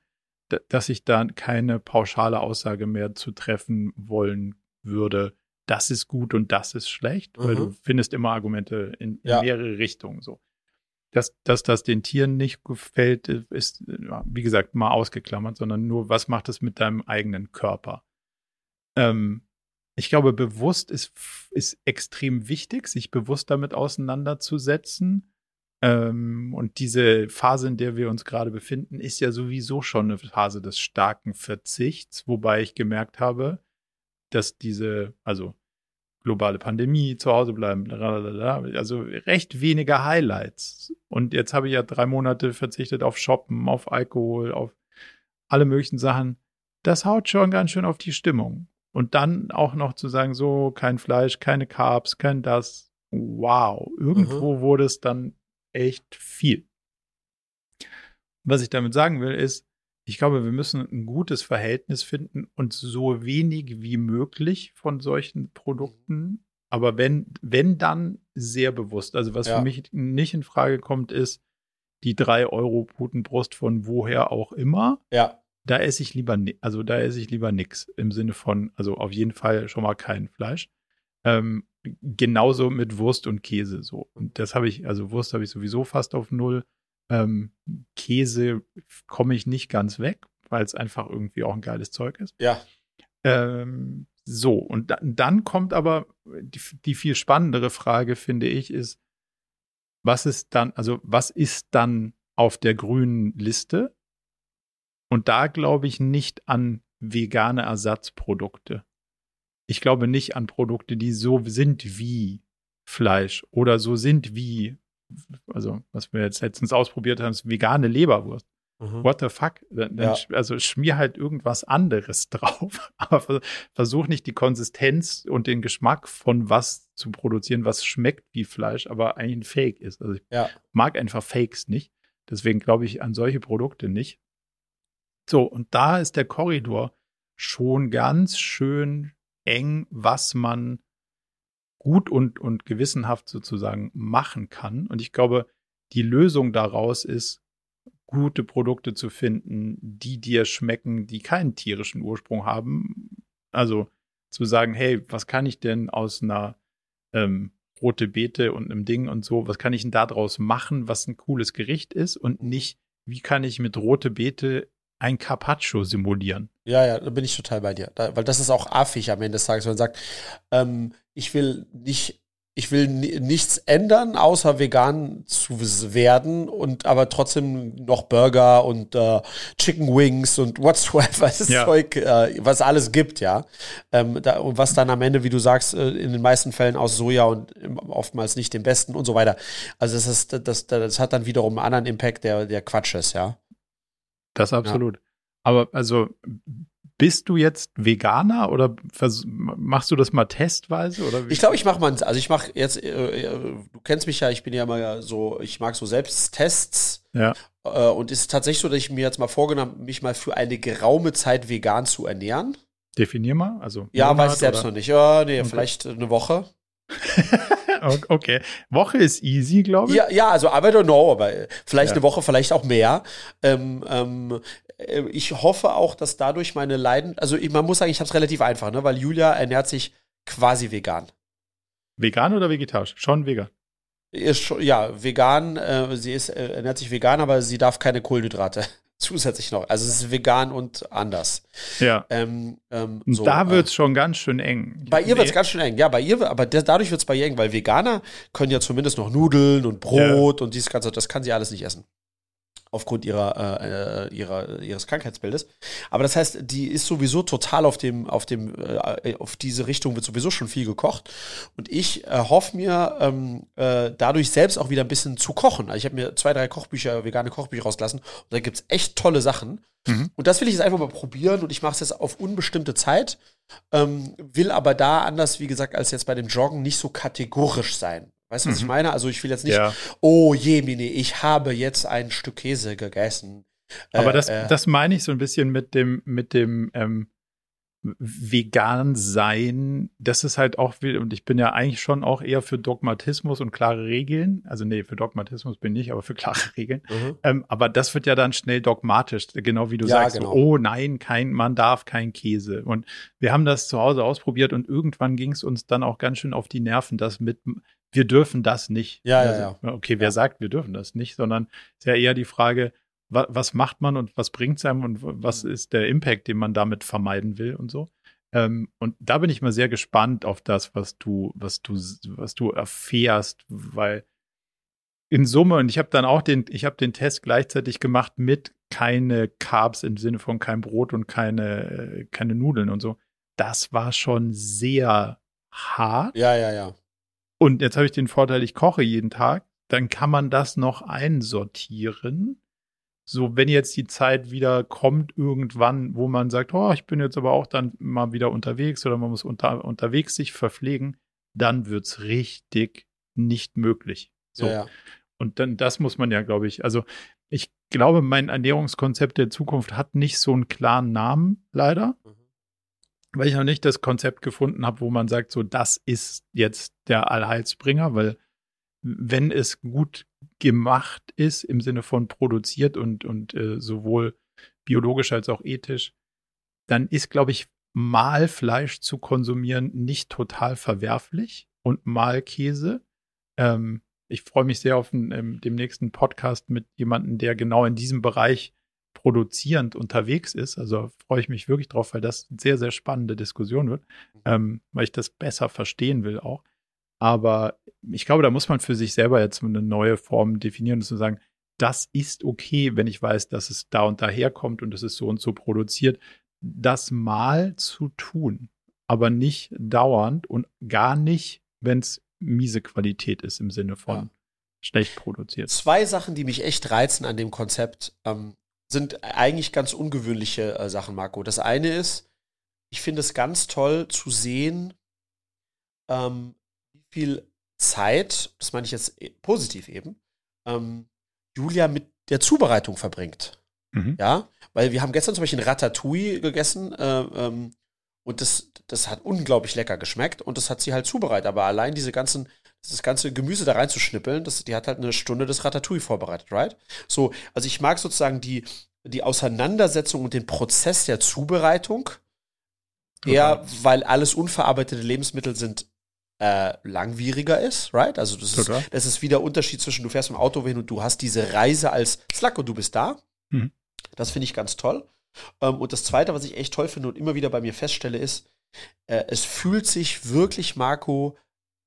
dass ich da keine pauschale Aussage mehr zu treffen wollen würde. Das ist gut und das ist schlecht, mhm. weil du findest immer Argumente in, in ja. mehrere Richtungen so dass, dass das den Tieren nicht gefällt, ist, wie gesagt, mal ausgeklammert, sondern nur, was macht es mit deinem eigenen Körper? Ähm, ich glaube, bewusst ist, ist extrem wichtig, sich bewusst damit auseinanderzusetzen. Ähm, und diese Phase, in der wir uns gerade befinden, ist ja sowieso schon eine Phase des starken Verzichts, wobei ich gemerkt habe, dass diese, also globale Pandemie, zu Hause bleiben, also recht wenige Highlights. Und jetzt habe ich ja drei Monate verzichtet auf Shoppen, auf Alkohol, auf alle möglichen Sachen. Das haut schon ganz schön auf die Stimmung. Und dann auch noch zu sagen, so, kein Fleisch, keine Carbs, kein das. Wow, irgendwo mhm. wurde es dann echt viel. Was ich damit sagen will, ist, ich glaube, wir müssen ein gutes Verhältnis finden und so wenig wie möglich von solchen Produkten, aber wenn, wenn dann sehr bewusst. Also was ja. für mich nicht in Frage kommt, ist die drei Euro Putenbrust von woher auch immer. Ja. Da esse ich lieber, also da esse ich lieber nix im Sinne von, also auf jeden Fall schon mal kein Fleisch. Ähm, genauso mit Wurst und Käse so. Und das habe ich, also Wurst habe ich sowieso fast auf null. Ähm, Käse komme ich nicht ganz weg, weil es einfach irgendwie auch ein geiles Zeug ist. Ja. Ähm, so, und da, dann kommt aber die, die viel spannendere Frage, finde ich, ist, was ist dann, also was ist dann auf der grünen Liste? Und da glaube ich nicht an vegane Ersatzprodukte. Ich glaube nicht an Produkte, die so sind wie Fleisch oder so sind wie also was wir jetzt letztens ausprobiert haben, ist vegane Leberwurst. Mhm. What the fuck? Dann, ja. Also schmier halt irgendwas anderes drauf, aber versuch nicht die Konsistenz und den Geschmack von was zu produzieren, was schmeckt wie Fleisch, aber eigentlich ein Fake ist. Also ich ja. mag einfach Fakes nicht. Deswegen glaube ich an solche Produkte nicht. So, und da ist der Korridor schon ganz schön eng, was man gut und, und gewissenhaft sozusagen machen kann. Und ich glaube, die Lösung daraus ist, gute Produkte zu finden, die dir schmecken, die keinen tierischen Ursprung haben. Also zu sagen, hey, was kann ich denn aus einer ähm, rote Beete und einem Ding und so, was kann ich denn daraus machen, was ein cooles Gericht ist und nicht, wie kann ich mit rote Beete ein Carpaccio simulieren. Ja, ja, da bin ich total bei dir. Da, weil das ist auch affig am Ende des Tages, wenn man sagt, ähm, ich will nicht, ich will nichts ändern, außer vegan zu werden und aber trotzdem noch Burger und äh, Chicken Wings und whatsoever das ja. Zeug, äh, was alles gibt, ja. Ähm, da, und was dann am Ende, wie du sagst, äh, in den meisten Fällen aus Soja und oftmals nicht dem besten und so weiter. Also das ist, das, das, das hat dann wiederum einen anderen Impact, der, der Quatsch ist, ja. Das absolut. Ja. Aber also bist du jetzt Veganer oder machst du das mal testweise? Oder ich glaube, ich mache mal, also ich mache jetzt, äh, äh, du kennst mich ja, ich bin ja mal so, ich mag so Selbsttests. Ja. Äh, und es ist tatsächlich so, dass ich mir jetzt mal vorgenommen mich mal für eine geraume Zeit vegan zu ernähren. Definier mal, also. Ja, Monat, weiß ich selbst oder? noch nicht. Ja, nee, okay. vielleicht eine Woche. okay. Woche ist easy, glaube ich. Ja, ja, also I don't know, aber vielleicht ja. eine Woche, vielleicht auch mehr. Ähm, ähm, äh, ich hoffe auch, dass dadurch meine Leiden, also man muss sagen, ich habe es relativ einfach, ne, weil Julia ernährt sich quasi vegan. Vegan oder vegetarisch? Schon vegan. Ist schon, ja, vegan, äh, sie ist, äh, ernährt sich vegan, aber sie darf keine Kohlenhydrate zusätzlich noch. Also es ist vegan und anders. Ja. Ähm, ähm, so, da wird es äh, schon ganz schön eng. Bei ihr wird es ganz schön eng. Ja, bei ihr, aber der, dadurch wird es bei ihr eng, weil Veganer können ja zumindest noch Nudeln und Brot ja. und dieses ganze, das kann sie alles nicht essen aufgrund ihrer, äh, äh, ihrer, ihres Krankheitsbildes. Aber das heißt, die ist sowieso total auf dem, auf dem, äh, auf diese Richtung wird sowieso schon viel gekocht. Und ich äh, hoffe mir, ähm, äh, dadurch selbst auch wieder ein bisschen zu kochen. Also ich habe mir zwei, drei Kochbücher, vegane Kochbücher rausgelassen und da gibt's echt tolle Sachen. Mhm. Und das will ich jetzt einfach mal probieren und ich mache es jetzt auf unbestimmte Zeit. Ähm, will aber da anders, wie gesagt, als jetzt bei dem Joggen nicht so kategorisch sein. Weißt du, was mhm. ich meine? Also ich will jetzt nicht, ja. oh Jemine, ich habe jetzt ein Stück Käse gegessen. Aber äh, das, äh, das meine ich so ein bisschen mit dem, mit dem ähm, vegan sein. Das ist halt auch, und ich bin ja eigentlich schon auch eher für Dogmatismus und klare Regeln. Also nee, für Dogmatismus bin ich, aber für klare Regeln. Mhm. Ähm, aber das wird ja dann schnell dogmatisch, genau wie du ja, sagst. Genau. oh nein, kein, man darf kein Käse. Und wir haben das zu Hause ausprobiert und irgendwann ging es uns dann auch ganz schön auf die Nerven, dass mit wir dürfen das nicht. Ja, also, ja, ja. Okay, wer ja. sagt, wir dürfen das nicht, sondern ist ja eher die Frage, wa was macht man und was bringt es einem und was mhm. ist der Impact, den man damit vermeiden will und so. Ähm, und da bin ich mal sehr gespannt auf das, was du, was du, was du erfährst, weil in Summe, und ich habe dann auch den, ich habe den Test gleichzeitig gemacht mit keine Carbs im Sinne von kein Brot und keine, keine Nudeln und so. Das war schon sehr hart. Ja, ja, ja. Und jetzt habe ich den Vorteil, ich koche jeden Tag. Dann kann man das noch einsortieren. So, wenn jetzt die Zeit wieder kommt, irgendwann, wo man sagt, oh, ich bin jetzt aber auch dann mal wieder unterwegs oder man muss unter, unterwegs sich verpflegen, dann wird's richtig nicht möglich. So. Ja, ja. Und dann, das muss man ja, glaube ich, also ich glaube, mein Ernährungskonzept der Zukunft hat nicht so einen klaren Namen, leider. Mhm weil ich noch nicht das Konzept gefunden habe, wo man sagt, so das ist jetzt der Allheilsbringer, weil wenn es gut gemacht ist im Sinne von produziert und und äh, sowohl biologisch als auch ethisch, dann ist, glaube ich, mal Fleisch zu konsumieren nicht total verwerflich und mal Käse. Ähm, ich freue mich sehr auf den, ähm, dem nächsten Podcast mit jemandem, der genau in diesem Bereich produzierend unterwegs ist. Also freue ich mich wirklich drauf, weil das eine sehr, sehr spannende Diskussion wird, mhm. ähm, weil ich das besser verstehen will auch. Aber ich glaube, da muss man für sich selber jetzt eine neue Form definieren und zu sagen, das ist okay, wenn ich weiß, dass es da und daher kommt und es ist so und so produziert, das mal zu tun, aber nicht dauernd und gar nicht, wenn es miese Qualität ist im Sinne von ja. schlecht produziert. Zwei Sachen, die mich echt reizen an dem Konzept. Ähm, sind eigentlich ganz ungewöhnliche äh, Sachen, Marco. Das eine ist, ich finde es ganz toll zu sehen, ähm, wie viel Zeit, das meine ich jetzt äh, positiv eben, ähm, Julia mit der Zubereitung verbringt. Mhm. Ja, weil wir haben gestern zum Beispiel ein Ratatouille gegessen äh, ähm, und das, das hat unglaublich lecker geschmeckt und das hat sie halt zubereitet. Aber allein diese ganzen, das ganze Gemüse da reinzuschnippeln, das, die hat halt eine Stunde des Ratatouille vorbereitet, right? So, also ich mag sozusagen die, die Auseinandersetzung und den Prozess der Zubereitung. Eher, weil alles unverarbeitete Lebensmittel sind äh, langwieriger ist, right? Also das ist, das ist wieder der Unterschied zwischen, du fährst im Auto hin und du hast diese Reise als Slack und du bist da. Mhm. Das finde ich ganz toll. Ähm, und das Zweite, was ich echt toll finde und immer wieder bei mir feststelle, ist, äh, es fühlt sich wirklich, Marco,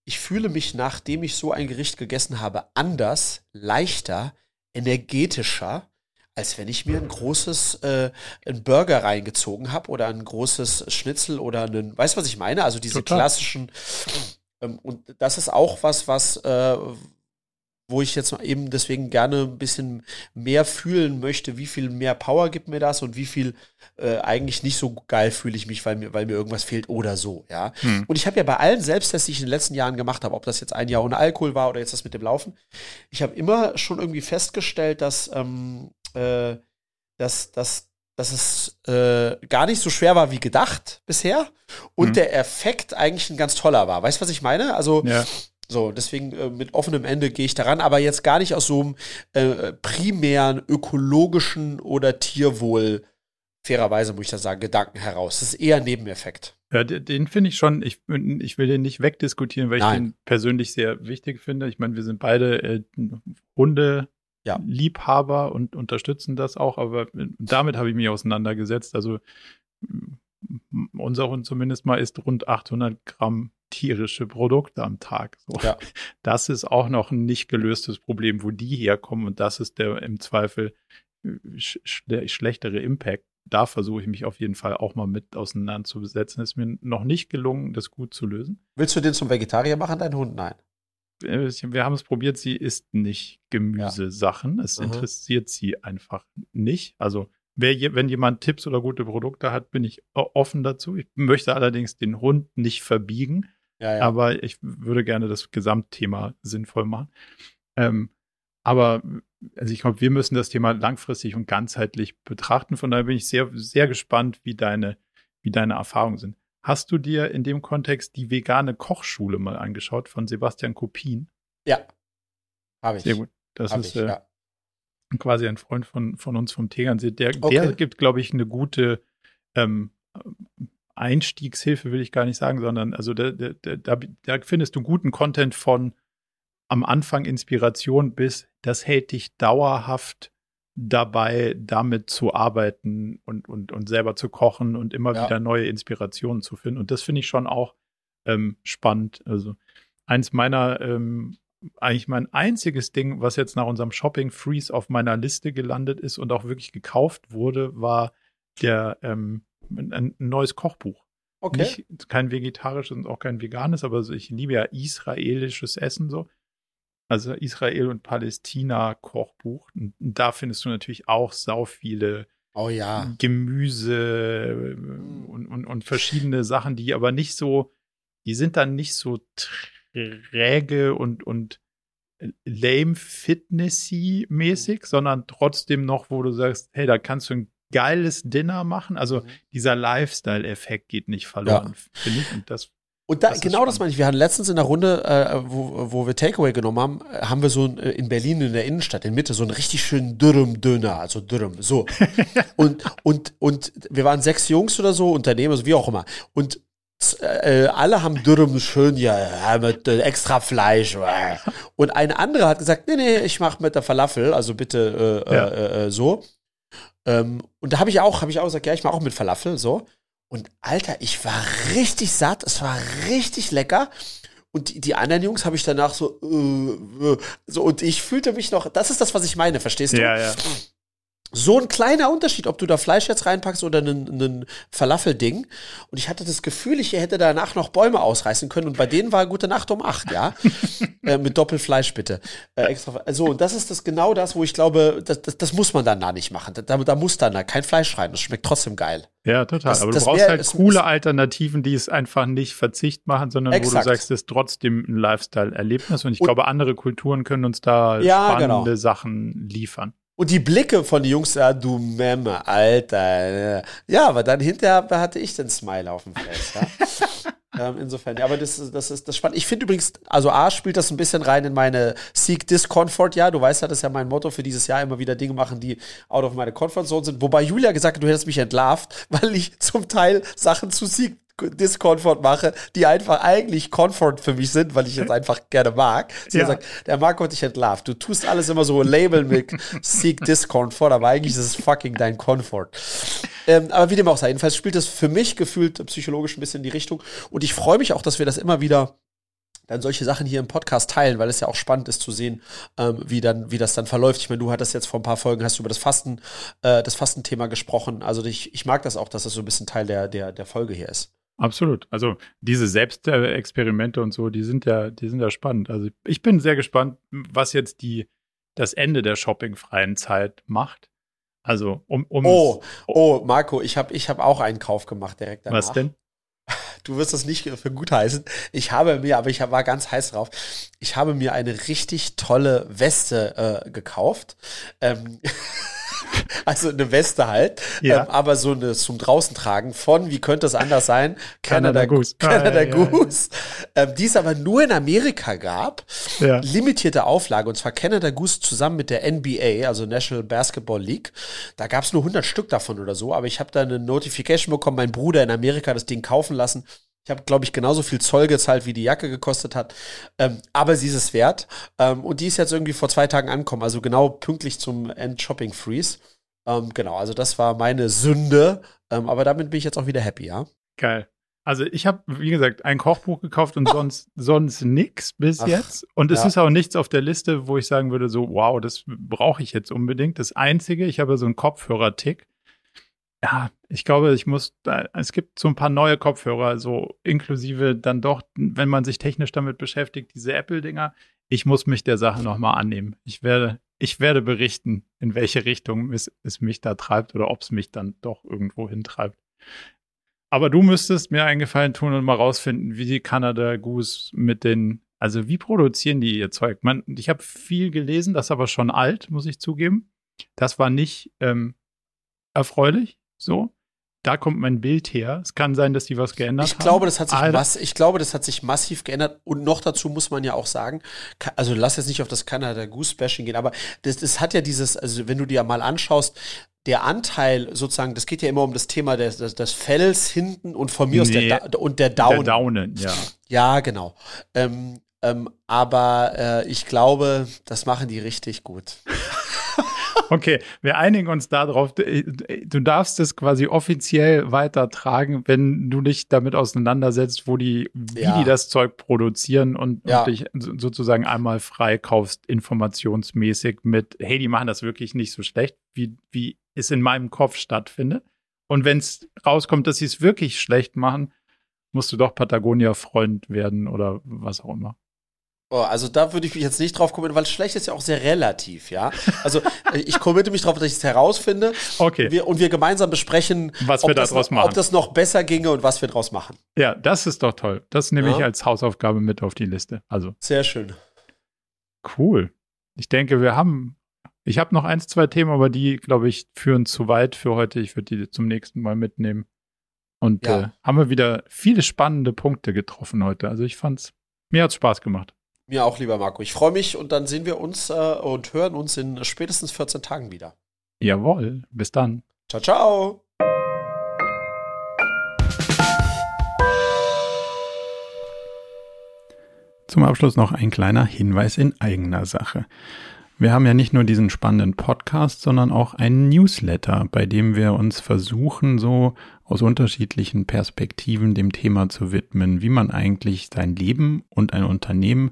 ich fühle mich, nachdem ich so ein Gericht gegessen habe, anders, leichter, energetischer, als wenn ich mir ein großes, äh, ein Burger reingezogen habe oder ein großes Schnitzel oder einen, weißt du, was ich meine? Also diese Total. klassischen, ähm, und das ist auch was, was, äh, wo ich jetzt eben deswegen gerne ein bisschen mehr fühlen möchte, wie viel mehr Power gibt mir das und wie viel äh, eigentlich nicht so geil fühle ich mich, weil mir, weil mir irgendwas fehlt oder so, ja. Hm. Und ich habe ja bei allen Selbsttests, die ich in den letzten Jahren gemacht habe, ob das jetzt ein Jahr ohne Alkohol war oder jetzt das mit dem Laufen, ich habe immer schon irgendwie festgestellt, dass, ähm, äh, dass, dass, dass es äh, gar nicht so schwer war wie gedacht bisher und hm. der Effekt eigentlich ein ganz toller war. Weißt du, was ich meine? Also ja. So, deswegen äh, mit offenem Ende gehe ich daran, aber jetzt gar nicht aus so einem äh, primären ökologischen oder Tierwohl, fairerweise muss ich das sagen, Gedanken heraus. Das ist eher ein Nebeneffekt. Ja, den, den finde ich schon, ich, ich will den nicht wegdiskutieren, weil Nein. ich den persönlich sehr wichtig finde. Ich meine, wir sind beide äh, Hunde. Ja. Liebhaber und unterstützen das auch, aber damit habe ich mich auseinandergesetzt. Also unser Hund zumindest mal isst rund 800 Gramm tierische Produkte am Tag. So. Ja. Das ist auch noch ein nicht gelöstes Problem, wo die herkommen und das ist der im Zweifel äh, schle schlechtere Impact. Da versuche ich mich auf jeden Fall auch mal mit auseinanderzusetzen. Ist mir noch nicht gelungen, das gut zu lösen. Willst du den zum Vegetarier machen, dein Hund? Nein. Äh, wir haben es probiert, sie isst nicht Gemüsesachen. Ja. Es mhm. interessiert sie einfach nicht. Also Wer, wenn jemand Tipps oder gute Produkte hat, bin ich offen dazu. Ich möchte allerdings den Hund nicht verbiegen. Ja, ja. Aber ich würde gerne das Gesamtthema sinnvoll machen. Ähm, aber also ich glaube, wir müssen das Thema langfristig und ganzheitlich betrachten. Von daher bin ich sehr, sehr gespannt, wie deine, wie deine Erfahrungen sind. Hast du dir in dem Kontext die vegane Kochschule mal angeschaut von Sebastian Kopin? Ja, habe ich. Sehr gut. Das hab ist ich, äh, ja. quasi ein Freund von, von uns vom Tegernsee. Der, okay. der gibt, glaube ich, eine gute ähm, Einstiegshilfe will ich gar nicht sagen, sondern also da, da, da, da findest du guten Content von am Anfang Inspiration bis das hält dich dauerhaft dabei, damit zu arbeiten und, und, und selber zu kochen und immer ja. wieder neue Inspirationen zu finden. Und das finde ich schon auch ähm, spannend. Also eins meiner, ähm, eigentlich mein einziges Ding, was jetzt nach unserem Shopping Freeze auf meiner Liste gelandet ist und auch wirklich gekauft wurde, war der ähm, ein neues Kochbuch. Okay. Nicht, kein vegetarisches und auch kein veganes, aber ich liebe ja israelisches Essen so. Also Israel und Palästina Kochbuch. Und da findest du natürlich auch sau viele oh, ja. Gemüse mm. und, und, und verschiedene Sachen, die aber nicht so, die sind dann nicht so träge und, und lame fitnessy mäßig, sondern trotzdem noch, wo du sagst, hey, da kannst du ein geiles Dinner machen. Also mhm. dieser Lifestyle-Effekt geht nicht verloren, ja. finde ich. Und das und da, das genau das meine ich. Wir hatten letztens in der Runde, äh, wo, wo wir Takeaway genommen haben, haben wir so ein, äh, in Berlin in der Innenstadt, in Mitte, so einen richtig schönen Dürüm-Döner, also Dürüm, so. und, und, und wir waren sechs Jungs oder so, Unternehmen, also wie auch immer. Und äh, alle haben Dürüm schön, ja, mit äh, extra Fleisch. Äh. Und ein anderer hat gesagt, nee, nee, ich mache mit der Falafel, also bitte äh, ja. so. Ähm, und da habe ich auch, habe ich auch gesagt, ja, ich mache auch mit Falafel, so. Und Alter, ich war richtig satt, es war richtig lecker. Und die, die anderen Jungs habe ich danach so, äh, äh, so, und ich fühlte mich noch, das ist das, was ich meine, verstehst du? Ja, ja so ein kleiner Unterschied, ob du da Fleisch jetzt reinpackst oder einen Falafel-Ding. Und ich hatte das Gefühl, ich hätte danach noch Bäume ausreißen können. Und bei denen war gute Nacht um acht, ja. äh, mit Doppelfleisch bitte. Äh, extra. So, und das ist das genau das, wo ich glaube, das, das, das muss man dann da nicht machen. Da, da muss dann da kein Fleisch rein. Das schmeckt trotzdem geil. Ja, total. Das, Aber du brauchst wär, halt coole Alternativen, die es einfach nicht Verzicht machen, sondern exakt. wo du sagst, es ist trotzdem ein Lifestyle-Erlebnis. Und ich und, glaube, andere Kulturen können uns da ja, spannende genau. Sachen liefern. Und die Blicke von den Jungs, ja, du Memme, Alter. Ja, aber dann hinterher hatte ich den Smile auf dem Face. Ja? ähm, insofern, ja, aber das, das ist das spannend. Ich finde übrigens, also A spielt das ein bisschen rein in meine Seek Discomfort, ja. Du weißt ja, das ist ja mein Motto für dieses Jahr, immer wieder Dinge machen, die out of meine Comfort Zone sind. Wobei Julia gesagt hat, du hättest mich entlarvt, weil ich zum Teil Sachen zu Seek Discomfort mache, die einfach eigentlich Comfort für mich sind, weil ich es einfach gerne mag. Sie ja. sagt, der Marco hat dich entlarvt. Du tust alles immer so Label mit Seek Discomfort, aber eigentlich ist es fucking dein Comfort. Ähm, aber wie dem auch sei, jedenfalls spielt es für mich gefühlt psychologisch ein bisschen in die Richtung. Und ich freue mich auch, dass wir das immer wieder dann solche Sachen hier im Podcast teilen, weil es ja auch spannend ist zu sehen, ähm, wie dann, wie das dann verläuft. Ich meine, du hattest jetzt vor ein paar Folgen hast du über das Fasten, äh, das Fastenthema gesprochen. Also ich, ich mag das auch, dass das so ein bisschen Teil der, der, der Folge hier ist. Absolut. Also diese Selbstexperimente und so, die sind ja, die sind ja spannend. Also ich bin sehr gespannt, was jetzt die, das Ende der shoppingfreien Zeit macht. Also um, um Oh, oh, Marco, ich habe ich hab auch einen Kauf gemacht direkt danach. Was denn? Du wirst das nicht für gut heißen. Ich habe mir, aber ich war ganz heiß drauf. Ich habe mir eine richtig tolle Weste äh, gekauft. Ähm, also eine Weste halt, ja. ähm, aber so eine zum draußen tragen von, wie könnte es anders sein? Canada, Canada Goose. Canada ah, ja, Goose. Ja, ähm, die es aber nur in Amerika gab. Limitierte Auflage und zwar Canada Goose zusammen mit der NBA, also National Basketball League. Da gab es nur 100 Stück davon oder so, aber ich habe da eine Notification bekommen, mein Bruder in Amerika das Ding kaufen lassen. Ich habe, glaube ich, genauso viel Zoll gezahlt, wie die Jacke gekostet hat. Ähm, aber sie ist es wert. Ähm, und die ist jetzt irgendwie vor zwei Tagen angekommen, also genau pünktlich zum End-Shopping-Freeze. Ähm, genau, also das war meine Sünde. Ähm, aber damit bin ich jetzt auch wieder happy, ja. Geil. Also ich habe, wie gesagt, ein Kochbuch gekauft und sonst, sonst nix bis Ach, jetzt. Und es ja. ist auch nichts auf der Liste, wo ich sagen würde, so, wow, das brauche ich jetzt unbedingt. Das Einzige, ich habe so einen Kopfhörer-Tick ja, ich glaube, ich muss, es gibt so ein paar neue Kopfhörer, so inklusive dann doch, wenn man sich technisch damit beschäftigt, diese Apple-Dinger. Ich muss mich der Sache nochmal annehmen. Ich werde, ich werde berichten, in welche Richtung es, es mich da treibt oder ob es mich dann doch irgendwo hintreibt. Aber du müsstest mir einen Gefallen tun und mal rausfinden, wie die Canada Goose mit den, also wie produzieren die ihr Zeug? Man, ich habe viel gelesen, das ist aber schon alt, muss ich zugeben. Das war nicht ähm, erfreulich. So. Da kommt mein Bild her. Es kann sein, dass die was geändert ich glaube, Das hat sich mass ich glaube, das hat sich massiv geändert. Und noch dazu muss man ja auch sagen, also lass jetzt nicht auf das Canada Goose Bashing gehen, aber das, das hat ja dieses, also wenn du dir mal anschaust, der Anteil sozusagen, das geht ja immer um das Thema des, des, des Fells hinten und von mir nee, aus der, und der Daunen. Der Daunen, ja. Ja, genau. Ähm, ähm, aber äh, ich glaube, das machen die richtig gut. Okay, wir einigen uns darauf. Du darfst es quasi offiziell weitertragen, wenn du dich damit auseinandersetzt, wo die, wie ja. die das Zeug produzieren und, ja. und dich sozusagen einmal freikaufst, informationsmäßig mit, hey, die machen das wirklich nicht so schlecht, wie, wie es in meinem Kopf stattfindet. Und wenn es rauskommt, dass sie es wirklich schlecht machen, musst du doch Patagonia-Freund werden oder was auch immer. Oh, also da würde ich mich jetzt nicht drauf kommentieren, weil schlecht ist ja auch sehr relativ, ja. Also ich committe mich drauf, dass ich es herausfinde. Okay. Wir, und wir gemeinsam besprechen, was wir daraus machen. ob das noch besser ginge und was wir daraus machen. Ja, das ist doch toll. Das nehme ja. ich als Hausaufgabe mit auf die Liste. Also. Sehr schön. Cool. Ich denke, wir haben. Ich habe noch eins, zwei Themen, aber die, glaube ich, führen zu weit für heute. Ich würde die zum nächsten Mal mitnehmen. Und ja. äh, haben wir wieder viele spannende Punkte getroffen heute. Also ich fand's, mir hat's Spaß gemacht. Mir auch, lieber Marco. Ich freue mich und dann sehen wir uns äh, und hören uns in spätestens 14 Tagen wieder. Jawohl, bis dann. Ciao, ciao. Zum Abschluss noch ein kleiner Hinweis in eigener Sache. Wir haben ja nicht nur diesen spannenden Podcast, sondern auch einen Newsletter, bei dem wir uns versuchen, so aus unterschiedlichen Perspektiven dem Thema zu widmen, wie man eigentlich sein Leben und ein Unternehmen